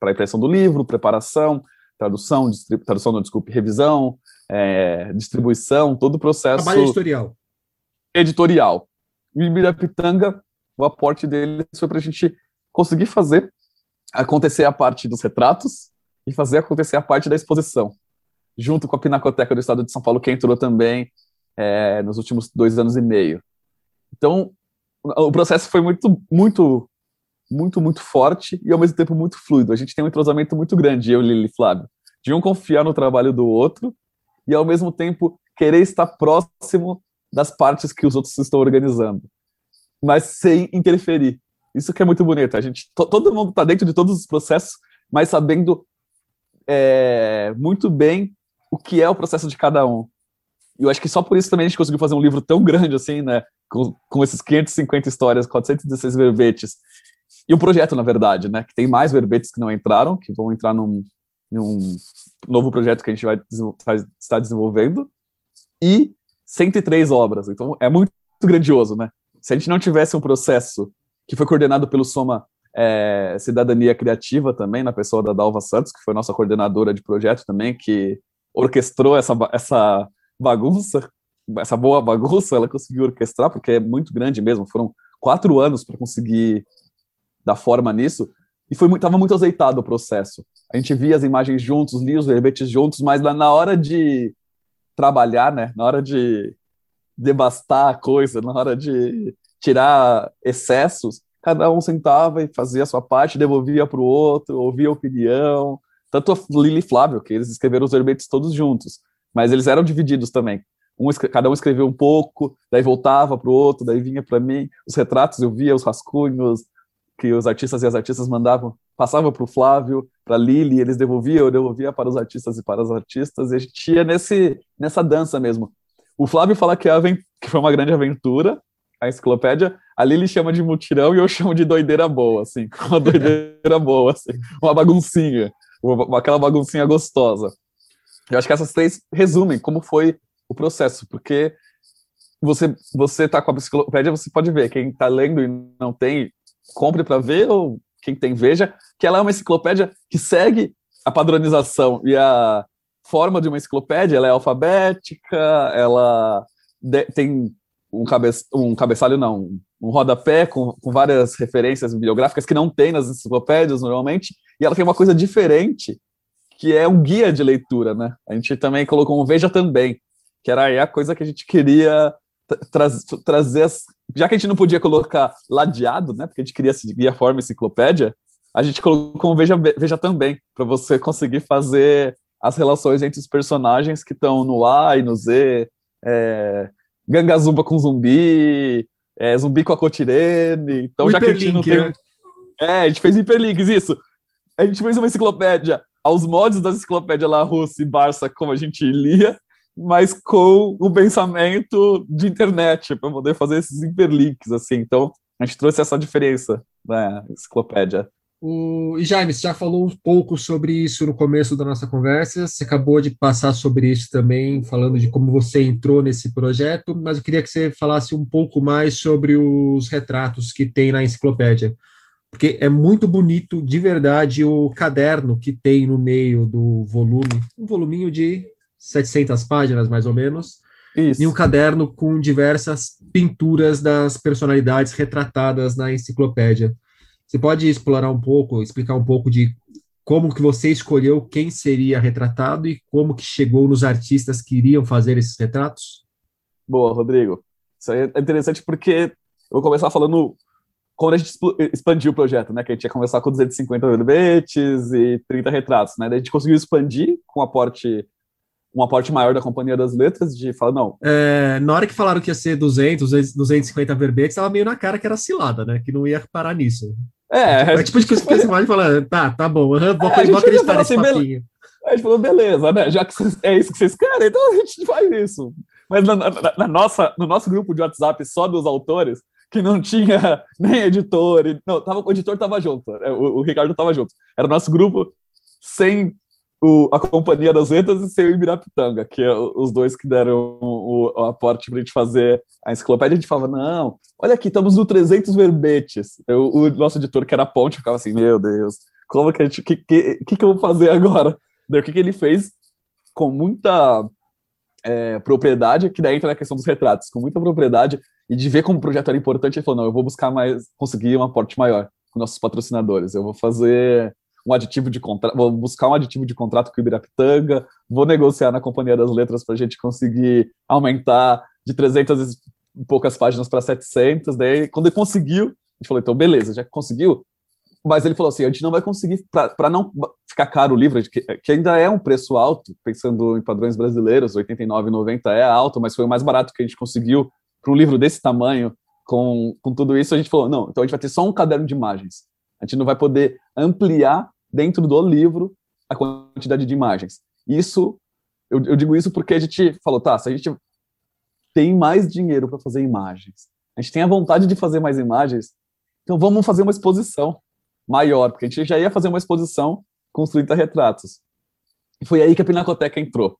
para a impressão do livro, preparação, tradução, tradução, não, desculpe, revisão, é, distribuição, todo o processo... Trabalho editorial. Editorial. E Ibirapitanga, o aporte deles foi para a gente conseguir fazer acontecer a parte dos retratos e fazer acontecer a parte da exposição, junto com a Pinacoteca do Estado de São Paulo, que entrou também é, nos últimos dois anos e meio. Então, o processo foi muito, muito, muito, muito forte e ao mesmo tempo muito fluido. A gente tem um entrosamento muito grande, eu, Lili e Flávio, de um confiar no trabalho do outro e ao mesmo tempo querer estar próximo das partes que os outros estão organizando, mas sem interferir. Isso que é muito bonito. A gente, todo mundo está dentro de todos os processos, mas sabendo é, muito bem o que é o processo de cada um. E eu acho que só por isso também a gente conseguiu fazer um livro tão grande assim, né? Com, com esses 550 histórias, 416 verbetes. E um projeto, na verdade, né? Que tem mais verbetes que não entraram, que vão entrar num, num novo projeto que a gente vai estar desenvolvendo. E 103 obras. Então é muito grandioso, né? Se a gente não tivesse um processo que foi coordenado pelo Soma é, Cidadania Criativa também, na pessoa da Dalva Santos, que foi nossa coordenadora de projeto também, que orquestrou essa, essa bagunça, essa boa bagunça, ela conseguiu orquestrar, porque é muito grande mesmo, foram quatro anos para conseguir dar forma nisso, e foi estava muito azeitado o processo. A gente via as imagens juntos, lia os verbetes juntos, mas na hora de trabalhar, né, na hora de devastar a coisa, na hora de tirar excessos, cada um sentava e fazia a sua parte, devolvia para o outro, ouvia a opinião. Tanto a Lili e Flávio, que eles escreveram os verbetes todos juntos, mas eles eram divididos também. Um, cada um escreveu um pouco, daí voltava para o outro, daí vinha para mim. Os retratos eu via, os rascunhos que os artistas e as artistas mandavam, passava para o Flávio, para a Lili, eles devolviam, eu devolvia para os artistas e para as artistas, e a gente ia nesse, nessa dança mesmo. O Flávio fala que, a, que foi uma grande aventura, a enciclopédia, a Lili chama de mutirão e eu chamo de doideira boa, assim, *laughs* uma doideira boa, assim, uma baguncinha, uma, aquela baguncinha gostosa. Eu acho que essas três resumem como foi o processo, porque você você tá com a enciclopédia, você pode ver, quem está lendo e não tem, compre para ver, ou quem tem, veja, que ela é uma enciclopédia que segue a padronização e a forma de uma enciclopédia, ela é alfabética, ela tem um, cabe, um cabeçalho, não, um rodapé com, com várias referências bibliográficas que não tem nas enciclopédias normalmente, e ela tem uma coisa diferente, que é um guia de leitura, né? A gente também colocou um Veja Também, que era a coisa que a gente queria tra trazer, as, já que a gente não podia colocar ladeado, né? Porque a gente queria seguir a forma enciclopédia, a gente colocou um Veja, Veja Também, para você conseguir fazer as relações entre os personagens que estão no A e no Z, é, Gangazumba com zumbi, é, zumbi com a cotirene. Então, o já que a gente não tem. Né? É, a gente fez hiperlinks, isso. A gente fez uma enciclopédia aos modos da enciclopédia La Russa e Barça, como a gente lia, mas com o pensamento de internet, para poder fazer esses hiperlinks, assim. Então, a gente trouxe essa diferença na enciclopédia. O, e Jaime, você já falou um pouco sobre isso no começo da nossa conversa, você acabou de passar sobre isso também, falando de como você entrou nesse projeto, mas eu queria que você falasse um pouco mais sobre os retratos que tem na enciclopédia, porque é muito bonito, de verdade, o caderno que tem no meio do volume, um voluminho de 700 páginas, mais ou menos, isso. e um caderno com diversas pinturas das personalidades retratadas na enciclopédia. Você pode explorar um pouco, explicar um pouco de como que você escolheu quem seria retratado e como que chegou nos artistas que iriam fazer esses retratos? Boa, Rodrigo. Isso aí é interessante porque eu vou começar falando quando a gente expandiu o projeto, né? Que a gente ia começar com 250 verbetes e 30 retratos, né? Daí a gente conseguiu expandir com um aporte um aporte maior da Companhia das Letras, de falar, não. É, na hora que falaram que ia ser 200, 250 verbetes, estava meio na cara que era cilada, né? Que não ia parar nisso. É, é tipo de coisa que você pode falar, tá, tá bom, vou, é, vou acreditar nesse assim, papinho. A gente falou, beleza, né? Já que é isso que vocês querem, então a gente faz isso. Mas na, na, na, nossa, no nosso grupo de WhatsApp só dos autores, que não tinha *laughs* nem editor, não, tava, o editor tava junto, é, o, o Ricardo tava junto. Era o nosso grupo sem o, a Companhia das Letras e sem o Ibirapitanga, que é os dois que deram o, o aporte para a gente fazer a enciclopédia. A gente falava, não, olha aqui, estamos no 300 verbetes. Eu, o nosso editor, que era Ponte, ficava assim, meu Deus, como que a gente, que, que, que, que eu vou fazer agora? Daí o que, que ele fez com muita é, propriedade, que daí entra na questão dos retratos, com muita propriedade, e de ver como o projeto era importante, ele falou, não, eu vou buscar mais, conseguir um aporte maior com nossos patrocinadores, eu vou fazer um aditivo de contrato, vou buscar um aditivo de contrato com o Ibirapitanga, vou negociar na Companhia das Letras para a gente conseguir aumentar de 300 e poucas páginas para 700, daí quando ele conseguiu, a gente falou, então beleza, já conseguiu, mas ele falou assim, a gente não vai conseguir, para não ficar caro o livro, que, que, ainda é um preço alto, pensando em padrões brasileiros, R$ 89,90 é alto, mas foi o mais barato que a gente conseguiu para um livro desse tamanho, com, com tudo isso, a gente falou, não, então a gente vai ter só um caderno de imagens. A gente não vai poder ampliar dentro do livro a quantidade de imagens. Isso, eu, eu digo isso porque a gente falou, tá, se a gente tem mais dinheiro para fazer imagens, a gente tem a vontade de fazer mais imagens, então vamos fazer uma exposição maior, porque a gente já ia fazer uma exposição com os 30 retratos. E foi aí que a Pinacoteca entrou.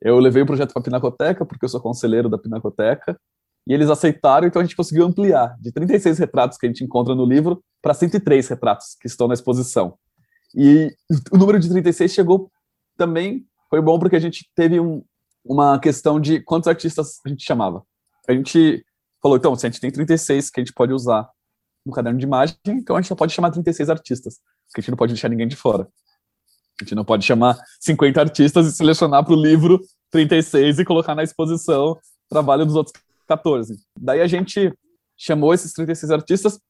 Eu levei o projeto para a Pinacoteca, porque eu sou conselheiro da Pinacoteca, e eles aceitaram, então a gente conseguiu ampliar de 36 retratos que a gente encontra no livro para 103 retratos que estão na exposição. E o número de 36 chegou também, foi bom porque a gente teve um, uma questão de quantos artistas a gente chamava. A gente falou, então, se a gente tem 36 que a gente pode usar no caderno de imagem, então a gente só pode chamar 36 artistas, porque a gente não pode deixar ninguém de fora. A gente não pode chamar 50 artistas e selecionar para o livro 36 e colocar na exposição trabalho dos outros 14. Daí a gente chamou esses 36 artistas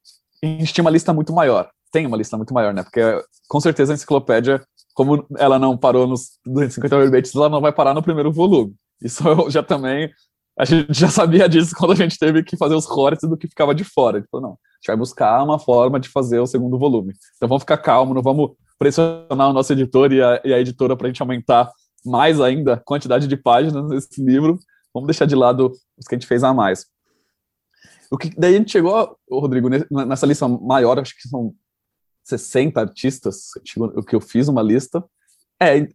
e a gente tinha uma lista muito maior. Tem uma lista muito maior, né? Porque com certeza a enciclopédia, como ela não parou nos 250 verbetes, ela não vai parar no primeiro volume. Isso eu já também a gente já sabia disso quando a gente teve que fazer os cortes do que ficava de fora. Falou, não, a gente vai buscar uma forma de fazer o segundo volume. Então vamos ficar calmo, não vamos pressionar o nosso editor e a, e a editora para a gente aumentar mais ainda a quantidade de páginas nesse livro. Vamos deixar de lado os que a gente fez a mais. O que, daí a gente chegou, Rodrigo, nessa lista maior, acho que são 60 artistas, o que eu fiz uma lista. É,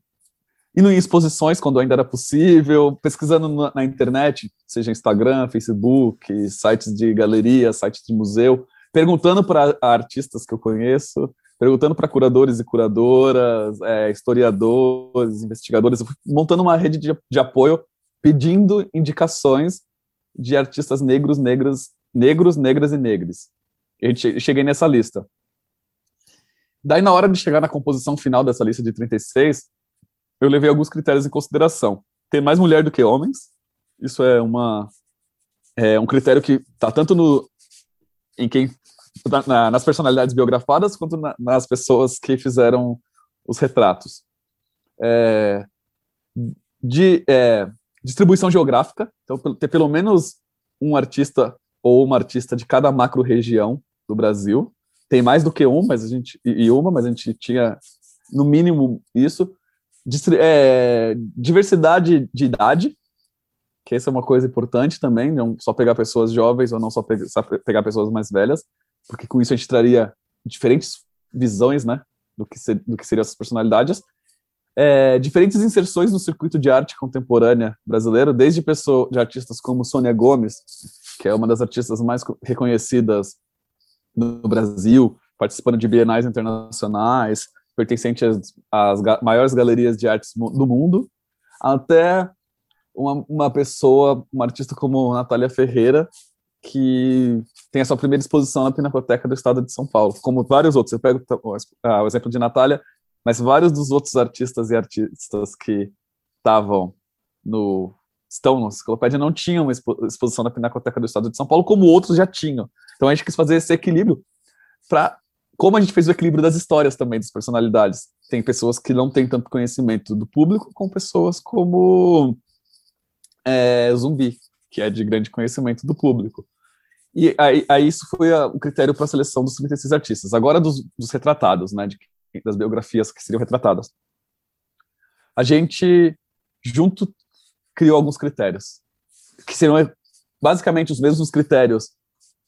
indo em exposições quando ainda era possível, pesquisando na, na, internet, seja Instagram, Facebook, sites de galeria, sites de museu, perguntando para artistas que eu conheço, perguntando para curadores e curadoras, é, historiadores, investigadores, montando uma rede de, de apoio, pedindo indicações de artistas negros, negras, negros, negras e negres. Cheguei nessa lista. Daí, na hora de chegar na composição final dessa lista de 36, eu levei alguns critérios em consideração. Ter mais mulher do que homens, isso é uma é um critério que está tanto no em quem na, nas personalidades biografadas quanto na, nas pessoas que fizeram os retratos. É, de é, distribuição geográfica, então ter pelo menos um artista ou uma artista de cada macro região do Brasil. Tem mais do que um, mas a gente e uma, mas a gente tinha no mínimo isso é, diversidade de idade, que essa é uma coisa importante também, não só pegar pessoas jovens ou não só pegar, só pegar pessoas mais velhas, porque com isso a gente traria diferentes visões, né, do que, ser, do que seriam essas personalidades. É, diferentes inserções no circuito de arte contemporânea brasileiro, desde pessoa, de artistas como Sônia Gomes, que é uma das artistas mais reconhecidas no Brasil, participando de bienais internacionais, pertencente às, às maiores galerias de artes do mundo, até uma, uma pessoa, uma artista como Natália Ferreira, que tem a sua primeira exposição na Pinacoteca do Estado de São Paulo, como vários outros. Eu pego o exemplo de Natália, mas vários dos outros artistas e artistas que estavam no estão na enciclopédia não tinham uma exposição na Pinacoteca do Estado de São Paulo, como outros já tinham. Então a gente quis fazer esse equilíbrio para como a gente fez o equilíbrio das histórias também, das personalidades. Tem pessoas que não têm tanto conhecimento do público, com pessoas como é, Zumbi, que é de grande conhecimento do público. E aí, aí isso foi a, o critério para a seleção dos 36 artistas. Agora dos, dos retratados, né, de, das biografias que seriam retratadas. A gente, junto, criou alguns critérios, que seriam basicamente os mesmos critérios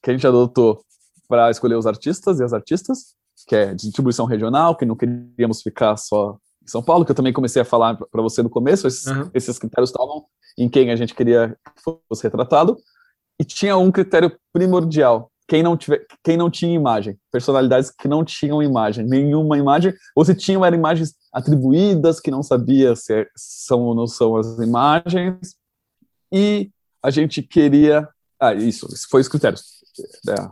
que a gente adotou para escolher os artistas e as artistas, que é distribuição regional, que não queríamos ficar só em São Paulo, que eu também comecei a falar para você no começo, esses, uhum. esses critérios estavam em quem a gente queria que fosse retratado, e tinha um critério primordial, quem não, tiver, quem não tinha imagem, personalidades que não tinham imagem, nenhuma imagem, ou se tinham eram imagens atribuídas, que não sabia se é, são ou não são as imagens, e a gente queria, ah, isso, isso foi os critérios, é,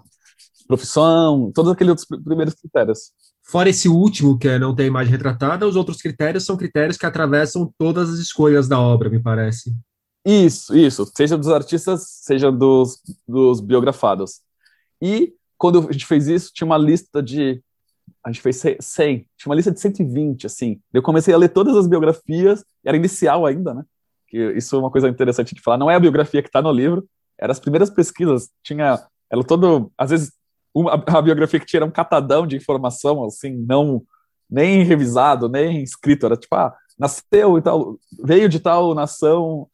profissão, todos aqueles outros primeiros critérios. Fora esse último, que é não ter imagem retratada, os outros critérios são critérios que atravessam todas as escolhas da obra, me parece. Isso, isso. Seja dos artistas, seja dos, dos biografados. E quando a gente fez isso, tinha uma lista de. A gente fez 100, tinha uma lista de 120, assim. Eu comecei a ler todas as biografias, era inicial ainda, né? Que isso é uma coisa interessante de falar. Não é a biografia que está no livro, eram as primeiras pesquisas. Tinha. Ela todo. Às vezes, uma, a biografia que tinha era um catadão de informação, assim, não. Nem revisado, nem escrito. Era tipo, ah, nasceu e tal. Veio de tal nação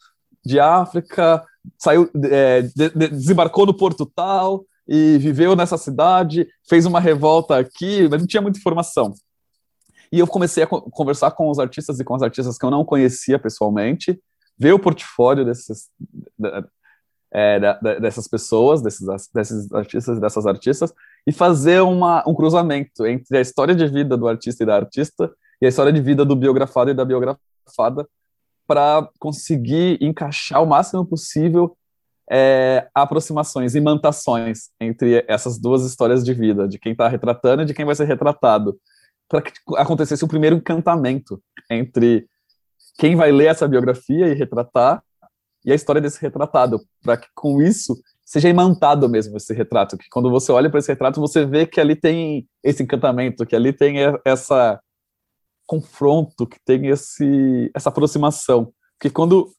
de África, saiu, é, de, de, desembarcou no porto tal e viveu nessa cidade, fez uma revolta aqui, mas não tinha muita informação. E eu comecei a conversar com os artistas e com as artistas que eu não conhecia pessoalmente, ver o portfólio desses, é, dessas pessoas, desses, desses artistas e dessas artistas, e fazer uma, um cruzamento entre a história de vida do artista e da artista e a história de vida do biografado e da biografada, para conseguir encaixar o máximo possível é, aproximações, imantações entre essas duas histórias de vida, de quem está retratando e de quem vai ser retratado, para que acontecesse o primeiro encantamento entre quem vai ler essa biografia e retratar e a história desse retratado, para que com isso seja imantado mesmo esse retrato, que quando você olha para esse retrato você vê que ali tem esse encantamento, que ali tem essa confronto, que tem esse, essa aproximação. Porque quando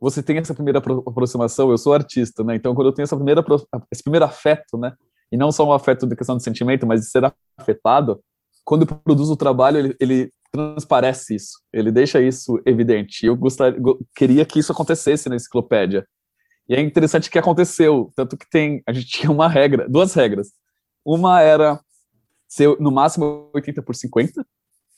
você tem essa primeira aproximação, eu sou artista, né? Então, quando eu tenho essa primeira, esse primeiro afeto, né? E não só um afeto de questão de sentimento, mas de ser afetado, quando eu produzo o trabalho, ele, ele transparece isso, ele deixa isso evidente. Eu gostaria, queria que isso acontecesse na enciclopédia. E é interessante que aconteceu, tanto que tem, a gente *laughs* tinha uma regra, duas regras. Uma era ser no máximo 80 por 50,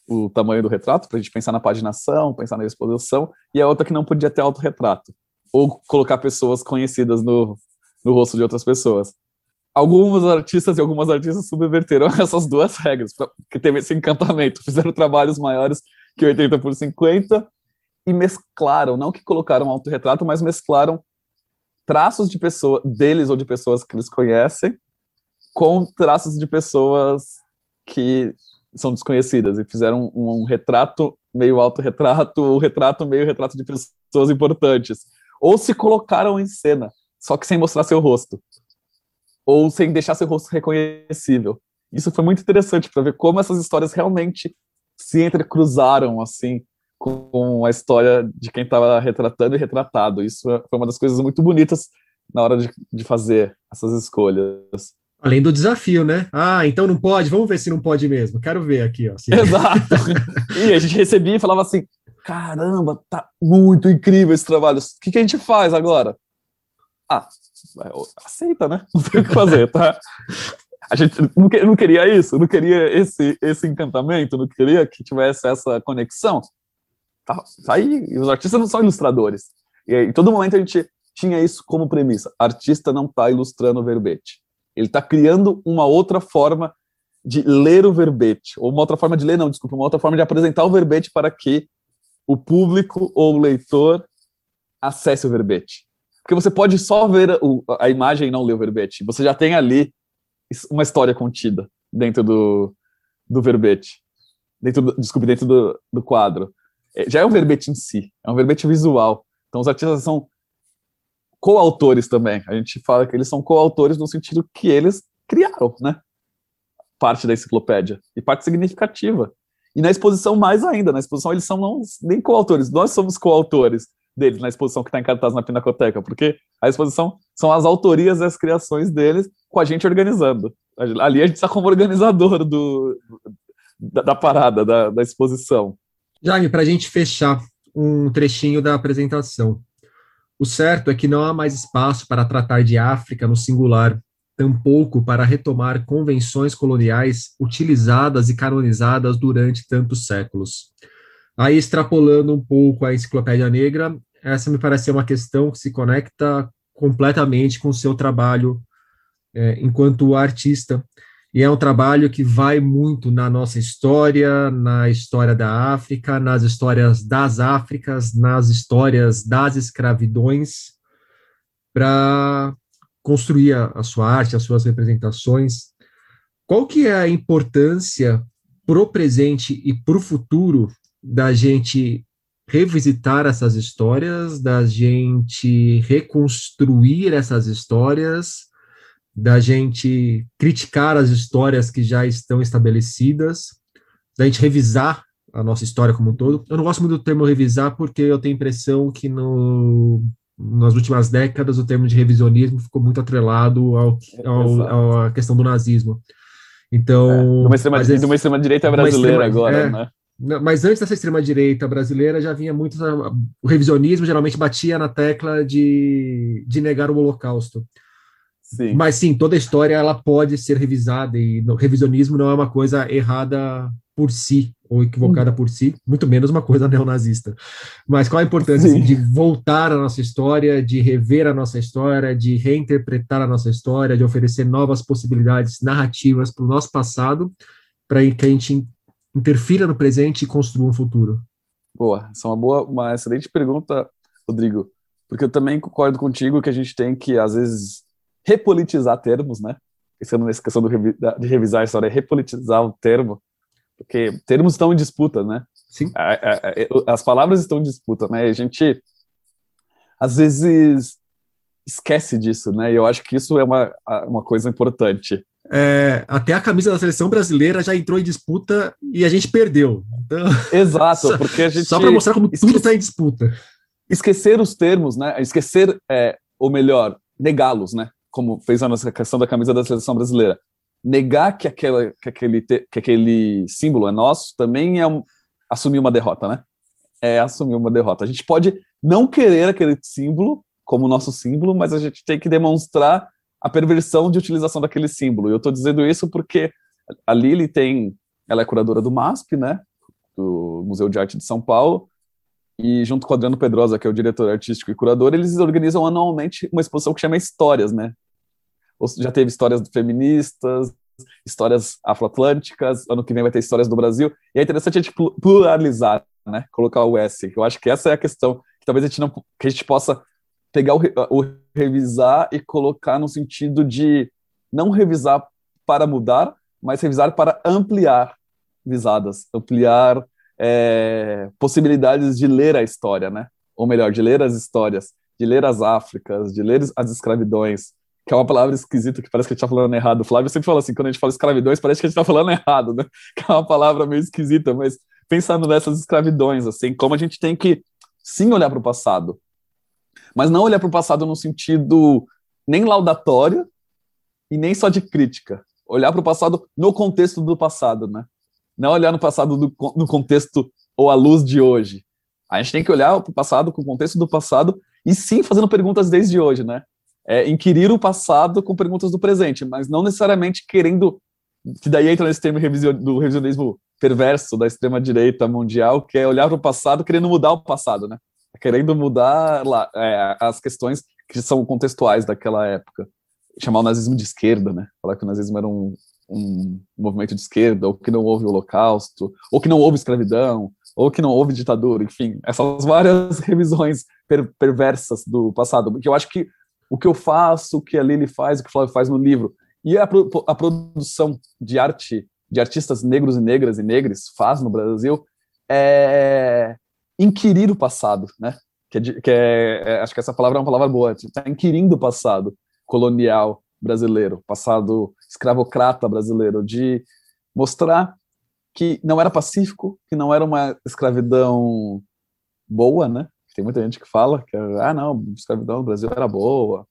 o tamanho do retrato, para a gente pensar na paginação, pensar na exposição, e a outra que não podia ter autorretrato, ou colocar pessoas conhecidas no, no rosto de outras pessoas. Alguns artistas e algumas artistas subverteram *laughs* essas duas regras, que teve esse encantamento, fizeram trabalhos maiores que 80 por 50 e mesclaram, não que colocaram autorretrato, mas mesclaram traços de pessoa deles ou de pessoas que eles conhecem com traços de pessoas que são desconhecidas e fizeram um, um retrato meio autorretrato ou retrato meio retrato de pessoas importantes. Ou se colocaram em cena, só que sem mostrar seu rosto. Ou sem deixar seu rosto reconhecível. Isso foi muito interessante para ver como essas histórias realmente se entrecruzaram assim com a história de quem estava retratando e retratado. Isso foi uma das coisas muito bonitas na hora de, de fazer essas escolhas. Além do desafio, né? Ah, então não pode? Vamos ver se não pode mesmo. Quero ver aqui, ó. Exato. *laughs* e a gente recebia e falava assim: caramba, tá muito incrível esse trabalho. O que, que a gente faz agora? Ah, aceita, né? *laughs* Não tem o que fazer, tá? A gente não, que, não queria isso, não queria esse, esse encantamento, não queria que tivesse essa conexão. Tá, tá aí, os artistas não são ilustradores. E em todo momento a gente tinha isso como premissa: artista não está ilustrando o verbete ele está criando uma outra forma de ler o verbete, ou uma outra forma de ler, não, desculpa, uma outra forma de apresentar o verbete para que o público ou o leitor acesse o verbete. Porque você pode só ver a, a imagem e não ler o verbete. Você já tem ali uma história contida dentro do, do verbete. Dentro do, desculpe, dentro do, do quadro. É, já é um verbete em si, é um verbete visual. Então os artistas são coautores também. A gente fala que eles são coautores no sentido que eles criaram, né? Parte da enciclopédia e parte significativa. E na exposição mais ainda, na exposição eles são não, nem coautores, nós somos coautores deles na exposição que está em cartaz na Pinacoteca, porque a exposição são as autorias e as criações deles com a gente organizando. Ali a gente está como organizador do, da, da parada, da, da exposição. Jaime, para a gente fechar um trechinho da apresentação. O certo é que não há mais espaço para tratar de África no singular, tampouco para retomar convenções coloniais utilizadas e canonizadas durante tantos séculos. Aí, extrapolando um pouco a Enciclopédia Negra, essa me parece ser uma questão que se conecta completamente com o seu trabalho é, enquanto artista. E é um trabalho que vai muito na nossa história, na história da África, nas histórias das Áfricas, nas histórias das escravidões, para construir a, a sua arte, as suas representações. Qual que é a importância pro presente e pro futuro da gente revisitar essas histórias, da gente reconstruir essas histórias, da gente criticar as histórias que já estão estabelecidas, da gente revisar a nossa história como um todo. Eu não gosto muito do termo revisar porque eu tenho a impressão que no, nas últimas décadas o termo de revisionismo ficou muito atrelado ao, ao, à questão do nazismo. Então, é, de uma extrema, vezes, de uma extrema direita brasileira extrema, agora, é, né? Mas antes dessa extrema-direita brasileira já vinha muito. O revisionismo geralmente batia na tecla de, de negar o Holocausto. Sim. Mas sim, toda a história ela pode ser revisada e o revisionismo não é uma coisa errada por si ou equivocada hum. por si, muito menos uma coisa *laughs* neonazista. Mas qual a importância assim, de voltar à nossa história, de rever a nossa história, de reinterpretar a nossa história, de oferecer novas possibilidades narrativas para o nosso passado, para que a gente interfira no presente e construa um futuro? Boa, essa é uma boa, uma excelente pergunta, Rodrigo, porque eu também concordo contigo que a gente tem que, às vezes, repolitizar termos, né? Pensando nessa questão do, de revisar a história, repolitizar o termo, porque termos estão em disputa, né? Sim. As palavras estão em disputa, né? A gente, às vezes, esquece disso, né? E eu acho que isso é uma, uma coisa importante é, até a camisa da seleção brasileira já entrou em disputa e a gente perdeu. Então, Exato, *laughs* porque a gente. Só para mostrar como tudo está em disputa. Esquecer os termos, né? Esquecer, é, ou melhor, negá-los, né? Como fez a nossa questão da camisa da seleção brasileira. Negar que, aquela, que, aquele, que aquele símbolo é nosso também é um, assumir uma derrota, né? É assumir uma derrota. A gente pode não querer aquele símbolo como nosso símbolo, mas a gente tem que demonstrar a perversão de utilização daquele símbolo. Eu estou dizendo isso porque a Lili tem, ela é curadora do MASP, né, do Museu de Arte de São Paulo, e junto com o Adriano Pedrosa, que é o diretor artístico e curador, eles organizam anualmente uma exposição que chama Histórias, né? Já teve histórias feministas, histórias afroatlânticas, ano que vem vai ter histórias do Brasil, e é interessante a gente pluralizar, né? Colocar o S, eu acho que essa é a questão, que talvez a gente não que a gente possa pegar o, o revisar e colocar no sentido de não revisar para mudar, mas revisar para ampliar visadas, ampliar é, possibilidades de ler a história, né? Ou melhor, de ler as histórias, de ler as Áfricas, de ler as escravidões, que é uma palavra esquisita que parece que a gente está falando errado. O Flávio sempre fala assim, quando a gente fala escravidões, parece que a gente está falando errado, né? *laughs* Que é uma palavra meio esquisita, mas pensando nessas escravidões, assim, como a gente tem que sim olhar para o passado, mas não olhar para o passado no sentido nem laudatório e nem só de crítica. Olhar para o passado no contexto do passado, né? Não olhar no passado do, no contexto ou à luz de hoje. A gente tem que olhar para o passado com o contexto do passado e sim fazendo perguntas desde hoje, né? É, inquirir o passado com perguntas do presente, mas não necessariamente querendo que daí entra nesse termo do revisionismo perverso da extrema direita mundial, que é olhar para o passado querendo mudar o passado, né? Querendo mudar lá, é, as questões que são contextuais daquela época. Chamar o nazismo de esquerda, né? Falar que o nazismo era um, um movimento de esquerda, ou que não houve holocausto, ou que não houve escravidão, ou que não houve ditadura, enfim, essas várias *laughs* revisões per perversas do passado, porque eu acho que o que eu faço, o que a Lili faz, o que o Flávio faz no livro, e a, pro a produção de arte de artistas negros e negras e negres faz no Brasil, é, inquirir o passado, né? Que, é, que é, é, acho que essa palavra é uma palavra boa. Está inquirindo o passado colonial brasileiro, passado escravocrata brasileiro, de mostrar que não era pacífico, que não era uma escravidão boa, né? Tem muita gente que fala que ah não, a escravidão no Brasil era boa,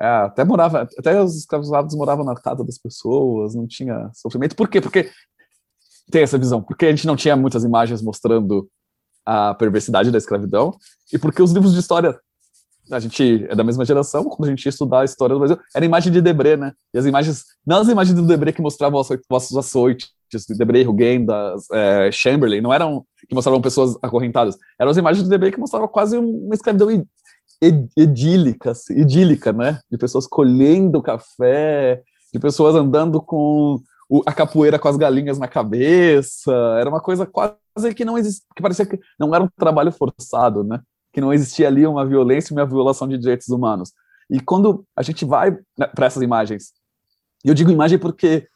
é, até morava, até os escravizados moravam na casa das pessoas, não tinha sofrimento. Por quê? Porque tem essa visão, porque a gente não tinha muitas imagens mostrando a perversidade da escravidão, e porque os livros de história, a gente é da mesma geração, quando a gente ia estudar a história do Brasil, era imagem de Debré, né? E as imagens, não as imagens do Debré que mostravam os vossos açoites de Debray, Huguin, das é, Chamberlain, não eram que mostravam pessoas acorrentadas, eram as imagens de Debray que mostravam quase uma escravidão idílica, assim, idílica, né? De pessoas colhendo café, de pessoas andando com a capoeira com as galinhas na cabeça, era uma coisa quase que não existia, que parecia que não era um trabalho forçado, né? Que não existia ali uma violência uma violação de direitos humanos. E quando a gente vai né, para essas imagens, e eu digo imagem porque,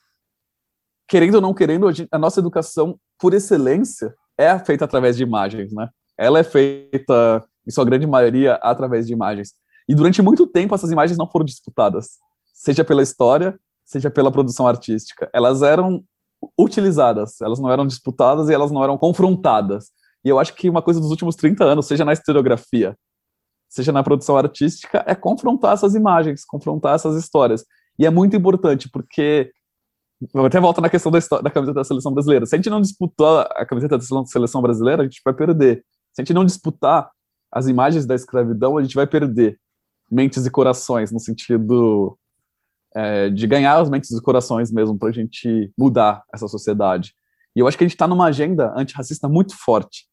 querendo ou não querendo, a nossa educação, por excelência, é feita através de imagens, né? Ela é feita, em sua grande maioria, através de imagens. E durante muito tempo, essas imagens não foram disputadas, seja pela história, seja pela produção artística. Elas eram utilizadas, elas não eram disputadas e elas não eram confrontadas. E eu acho que uma coisa dos últimos 30 anos, seja na historiografia, seja na produção artística, é confrontar essas imagens, confrontar essas histórias. E é muito importante, porque. Eu até volto na questão da, história, da camiseta da seleção brasileira. Se a gente não disputar a camiseta da seleção brasileira, a gente vai perder. Se a gente não disputar as imagens da escravidão, a gente vai perder mentes e corações, no sentido é, de ganhar as mentes e corações mesmo, para a gente mudar essa sociedade. E eu acho que a gente está numa agenda antirracista muito forte,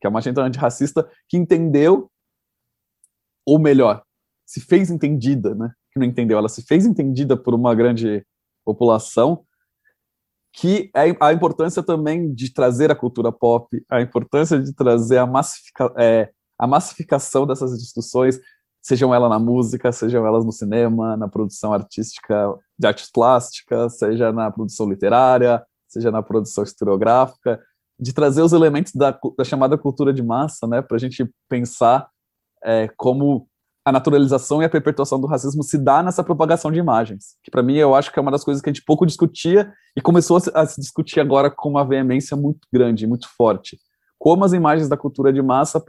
que é uma agenda antirracista que entendeu ou melhor, se fez entendida, né? Que não entendeu, ela se fez entendida por uma grande população, que é a importância também de trazer a cultura pop, a importância de trazer a, massifica, é, a massificação dessas discussões, sejam elas na música, sejam elas no cinema, na produção artística de artes plásticas, seja na produção literária, seja na produção historiográfica, de trazer os elementos da, da chamada cultura de massa, né, para a gente pensar é, como a naturalização e a perpetuação do racismo se dá nessa propagação de imagens, que para mim eu acho que é uma das coisas que a gente pouco discutia e começou a se, discutir agora com uma veemência muito grande, muito forte. Como as imagens da cultura de massa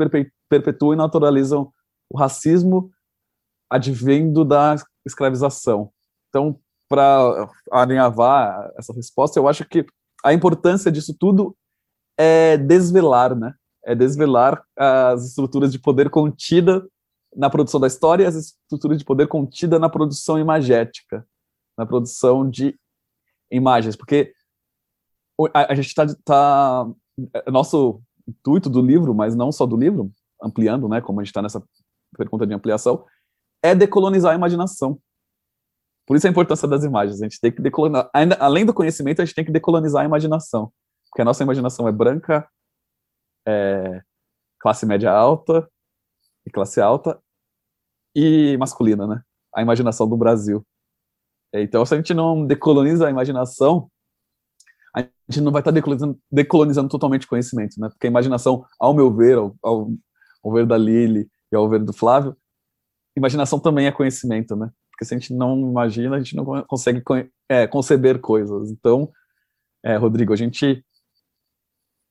perpetuam e naturalizam o racismo advindo da escravização. Então, para alinhavar essa resposta, eu acho que a importância disso tudo é desvelar, né? é desvelar as estruturas de poder contida na produção da história e as estruturas de poder contida na produção imagética, na produção de imagens, porque a, gente está, tá, é nosso intuito do livro, mas não só do livro, ampliando, né, como a gente está nessa pergunta de ampliação, é decolonizar a imaginação. Por isso a importância das imagens. A gente tem que decolonizar, ainda, além do conhecimento, a gente tem que decolonizar a imaginação, porque a nossa imaginação é branca, é, classe média alta e classe alta e masculina, né? A imaginação do Brasil. Então, se a gente não decoloniza a imaginação, a gente não vai estar decolonizando, decolonizando totalmente o conhecimento, né? Porque a imaginação, ao meu ver, ao, ao, ao ver da Lili e ao ver do Flávio, imaginação também é conhecimento, né? Porque se a gente não imagina, a gente não consegue é, conceber coisas. Então, é, Rodrigo, a gente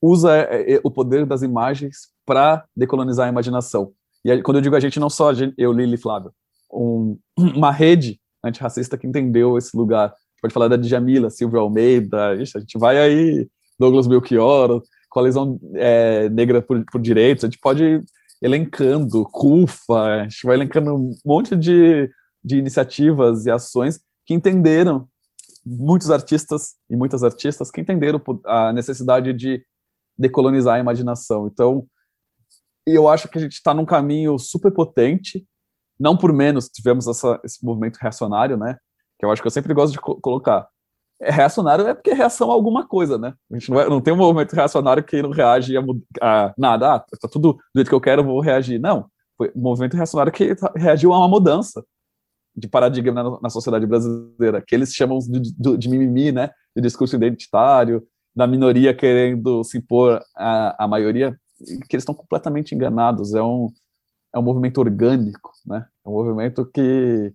usa é, é, o poder das imagens para decolonizar a imaginação. E quando eu digo a gente, não só gente, eu, Lili Flávio, um, *clears throat* uma rede antirracista que entendeu esse lugar. Pode falar da Djamila, Silvio Almeida, a gente vai aí, Douglas Belchior, Coalizão é, Negra por, por Direitos, a gente pode elencando, CUFA, a gente vai elencando um monte de, de iniciativas e ações que entenderam, muitos artistas e muitas artistas que entenderam a necessidade de decolonizar a imaginação. Então, eu acho que a gente está num caminho super potente, não por menos tivemos essa, esse movimento reacionário, né? Que eu acho que eu sempre gosto de co colocar. É reacionário é porque é reação a alguma coisa, né? A gente não, é, não tem um movimento reacionário que não reage a, a, nada. Ah, tá tudo do jeito que eu quero, vou reagir. Não. Foi um movimento reacionário que reagiu a uma mudança de paradigma na, na sociedade brasileira, que eles chamam de, de, de mimimi, né? De discurso identitário, da minoria querendo se impor à, à maioria, que eles estão completamente enganados. É um, é um movimento orgânico, né? É um movimento que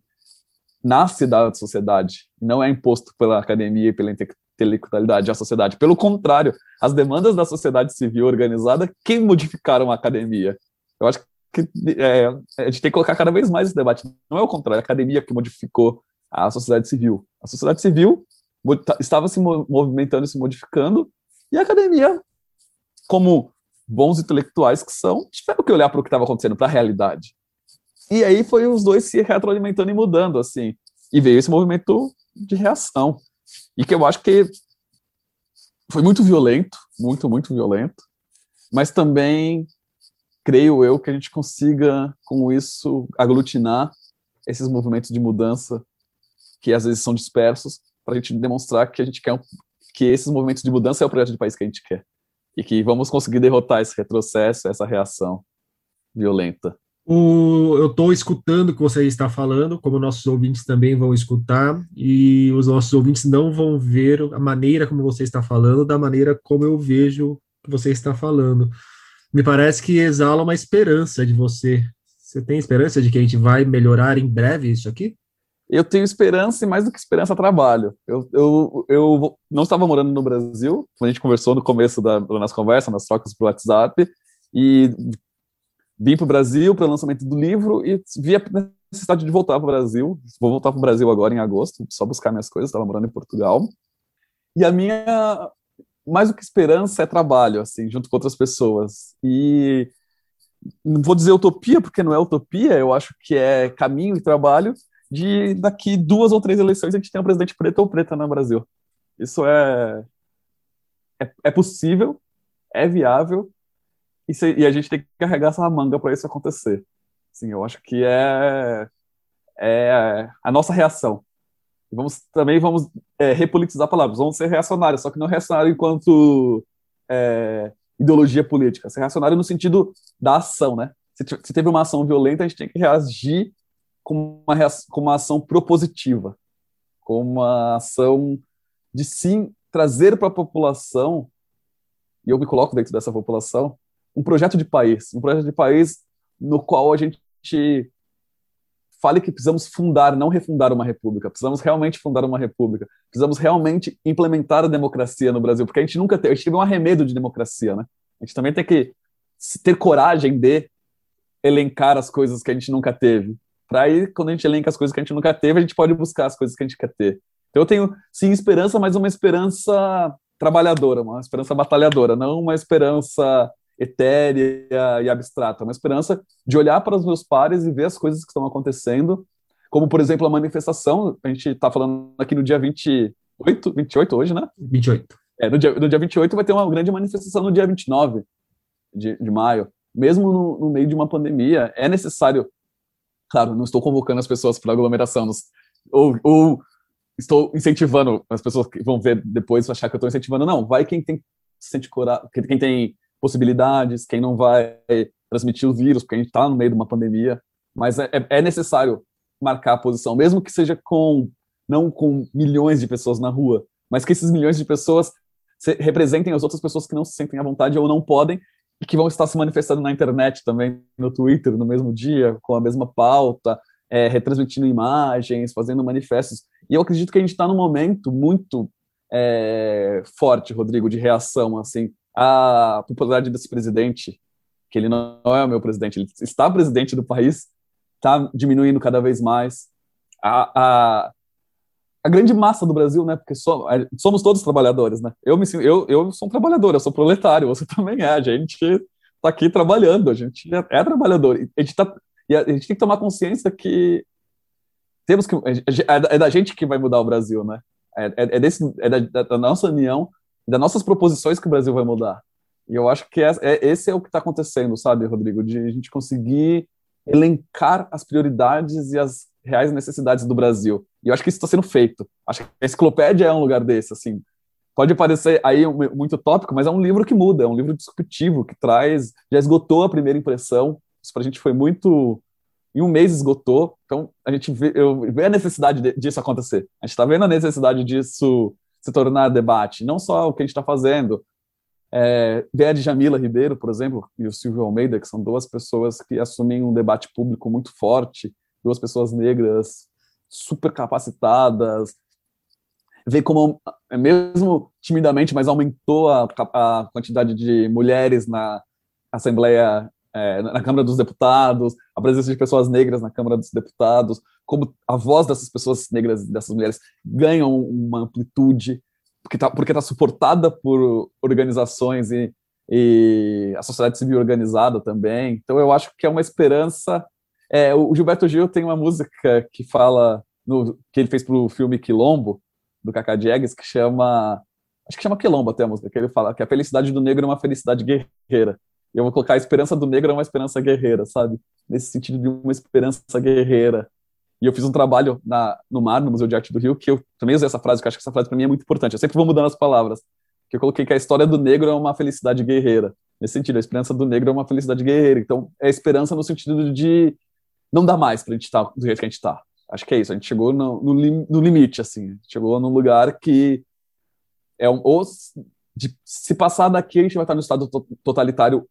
nasce da sociedade, não é imposto pela academia e pela intelectualidade à sociedade. Pelo contrário, as demandas da sociedade civil organizada que modificaram a academia. Eu acho que é, a gente tem que colocar cada vez mais esse debate. Não é o contrário, a academia que modificou a sociedade civil. A sociedade civil estava se movimentando e se modificando, e a academia, como bons intelectuais que são, tiveram que olhar para o que estava acontecendo, para a realidade. E aí foi os dois se retroalimentando e mudando, assim. E veio esse movimento de reação. E que eu acho que foi muito violento, muito, muito violento, mas também creio eu que a gente consiga, com isso, aglutinar esses movimentos de mudança que às vezes são dispersos, para a gente demonstrar que a gente quer que esses movimentos de mudança é o projeto de país que a gente quer e que vamos conseguir derrotar esse retrocesso, essa reação violenta. O, eu estou escutando o que você está falando, como nossos ouvintes também vão escutar, e os nossos ouvintes não vão ver a maneira como você está falando, da maneira como eu vejo que você está falando. Me parece que exala uma esperança de você. Você tem esperança de que a gente vai melhorar em breve isso aqui? Eu tenho esperança e mais do que esperança, trabalho. Eu, eu, eu não estava morando no Brasil, a gente conversou no começo da, da nossa conversa, nas trocas pelo WhatsApp, e vim para o Brasil para o lançamento do livro e vi a necessidade de voltar para o Brasil. Vou voltar para o Brasil agora em agosto, só buscar minhas coisas, estava morando em Portugal. E a minha, mais do que esperança, é trabalho, assim, junto com outras pessoas. E não vou dizer utopia, porque não é utopia, eu acho que é caminho e trabalho de daqui duas ou três eleições a gente tem um presidente preto ou preta no Brasil. Isso é, é, é possível, é viável, se, e a gente tem que carregar essa manga para isso acontecer. Sim, eu acho que é, é a nossa reação. Vamos também vamos é, repolitizar palavras, vamos ser reacionários, só que não reacionário enquanto é, ideologia política, ser reacionário no sentido da ação, né? Se, se teve uma ação violenta, a gente tem que reagir com uma, com uma ação propositiva, com uma ação de sim trazer para a população, e eu me coloco dentro dessa população, um projeto de país, um projeto de país no qual a gente fale que precisamos fundar, não refundar uma república, precisamos realmente fundar uma república, precisamos realmente implementar a democracia no Brasil, porque a gente nunca teve, a gente teve um arremedo de democracia, né? A gente também tem que ter coragem de elencar as coisas que a gente nunca teve. Para aí, quando a gente elenca as coisas que a gente nunca teve, a gente pode buscar as coisas que a gente quer ter. Então eu tenho, sim, esperança, mas uma esperança trabalhadora, uma esperança batalhadora, não uma esperança etérea e abstrata, uma esperança de olhar para os meus pares e ver as coisas que estão acontecendo, como, por exemplo, a manifestação, a gente está falando aqui no dia 28, 28 hoje, né? 28. É, no dia, no dia 28 vai ter uma grande manifestação no dia 29 de, de maio. Mesmo no, no meio de uma pandemia, é necessário, claro, não estou convocando as pessoas para aglomeração, nos, ou, ou estou incentivando as pessoas que vão ver depois achar que eu estou incentivando, não, vai quem tem sente quem tem possibilidades, quem não vai transmitir o vírus, porque a gente está no meio de uma pandemia, mas é, é, é necessário marcar a posição, mesmo que seja com não com milhões de pessoas na rua, mas que esses milhões de pessoas representem as outras pessoas que não se sentem à vontade ou não podem e que vão estar se manifestando na internet também, no Twitter, no mesmo dia, com a mesma pauta, é, retransmitindo imagens, fazendo manifestos. E eu acredito que a gente está num momento muito é, forte, Rodrigo, de reação, assim, a popularidade desse presidente, que ele não é o meu presidente, ele está presidente do país, está diminuindo cada vez mais. A, a, a, grande massa do Brasil, né? Porque somos, somos todos trabalhadores, né? Eu, me, eu, eu sou um trabalhador, eu sou proletário, você *laughs* também é. A gente está aqui trabalhando, a gente é, é trabalhador. A gente, tá, e a, a gente tem que tomar consciência que temos que é, é da gente que vai mudar o Brasil, né? É, é, é desse, é da, da, nossa união das nossas proposições que o Brasil vai mudar. E eu acho que é, é esse é o que está acontecendo, sabe, Rodrigo? De a gente conseguir elencar as prioridades e as reais necessidades do Brasil. E eu acho que isso está sendo feito. Acho que a enciclopédia é um lugar desse, assim. Pode parecer aí muito tópico, mas é um livro que muda, é um livro disruptivo, que traz, já esgotou a primeira impressão. Isso para a gente foi muito em um mês esgotou. Então, a gente vê, eu, vê a necessidade de, disso acontecer. A gente está vendo a necessidade disso se tornar debate, não só o que a gente está fazendo. É, Vera Jamila Ribeiro, por exemplo, e o Silvio Almeida, que são duas pessoas que assumem um debate público muito forte, duas pessoas negras super capacitadas, ver como, mesmo timidamente, mas aumentou a, a quantidade de mulheres na Assembleia é, na Câmara dos Deputados, a presença de pessoas negras na Câmara dos Deputados, como a voz dessas pessoas negras, dessas mulheres, ganham uma amplitude, porque está porque tá suportada por organizações e, e a sociedade civil organizada também. Então, eu acho que é uma esperança. É, o Gilberto Gil tem uma música que fala, no, que ele fez para o filme Quilombo, do Cacá Diegues, que chama acho que chama Quilombo até a música, que ele fala que a felicidade do negro é uma felicidade guerreira. E eu vou colocar a esperança do negro é uma esperança guerreira, sabe? Nesse sentido de uma esperança guerreira. E eu fiz um trabalho na, no Mar, no Museu de Arte do Rio, que eu também usei essa frase, que eu acho que essa frase para mim é muito importante. Eu sempre vou mudando as palavras. Que eu coloquei que a história do negro é uma felicidade guerreira. Nesse sentido, a esperança do negro é uma felicidade guerreira. Então, é esperança no sentido de não dá mais pra gente estar tá do jeito que a gente está. Acho que é isso. A gente chegou no, no, no limite, assim. Chegou num lugar que é um, ou de, se passar daqui, a gente vai estar no estado totalitário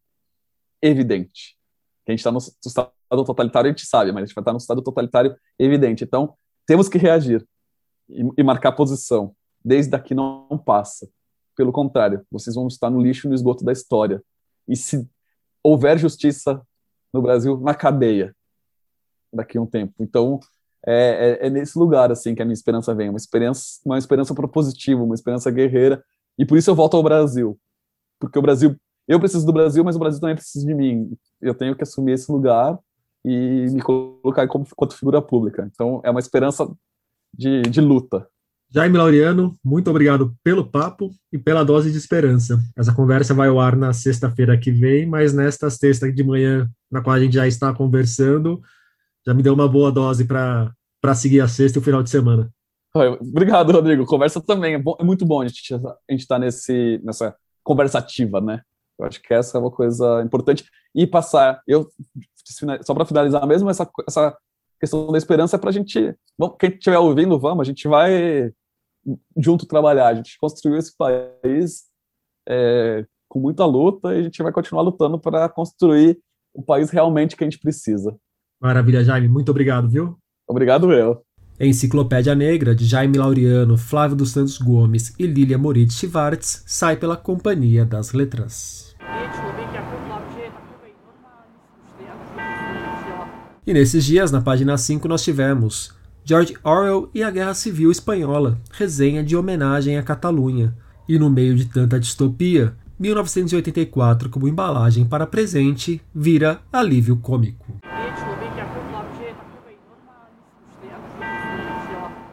evidente. Que a gente está no estado totalitário, a gente sabe, mas a gente vai estar no estado totalitário evidente. Então, temos que reagir e, e marcar posição. Desde daqui não, passa. Pelo contrário, vocês vão estar no lixo no esgoto da história. E se houver justiça no Brasil, na cadeia, daqui a um tempo. Então, é, é, é, nesse lugar assim que a minha esperança vem, uma esperança, uma esperança propositiva, uma esperança guerreira, e por isso eu volto ao Brasil, porque o Brasil, eu preciso do Brasil, mas o Brasil também precisa de mim. Eu tenho que assumir esse lugar e me colocar como quanto figura pública. Então é uma esperança de, de luta. Jaime Laureano, muito obrigado pelo papo e pela dose de esperança. Essa conversa vai ao ar na sexta-feira que vem, mas nesta sexta de manhã, na qual a gente já está conversando, já me deu uma boa dose para seguir a sexta e o final de semana. Obrigado, Rodrigo. Conversa também. É, bom, é muito bom a gente estar tá nessa conversativa, né? Eu acho que essa é uma coisa importante. E passar, eu só para finalizar mesmo, essa, essa questão da esperança é para a gente. Bom, quem estiver ouvindo, vamos, a gente vai junto trabalhar. A gente construiu esse país é, com muita luta e a gente vai continuar lutando para construir o país realmente que a gente precisa. Maravilha, Jaime. Muito obrigado, viu? Obrigado, eu. Enciclopédia Negra, de Jaime Laureano, Flávio dos Santos Gomes e Lilia Moritz Schwartz, sai pela Companhia das Letras. E nesses dias, na página 5, nós tivemos George Orwell e a Guerra Civil Espanhola, resenha de homenagem à Catalunha. E no meio de tanta distopia, 1984 como embalagem para presente vira alívio cômico.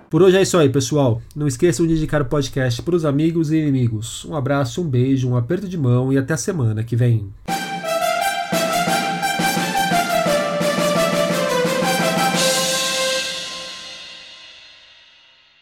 Por hoje é isso aí, pessoal. Não esqueçam de indicar o podcast para os amigos e inimigos. Um abraço, um beijo, um aperto de mão e até a semana que vem.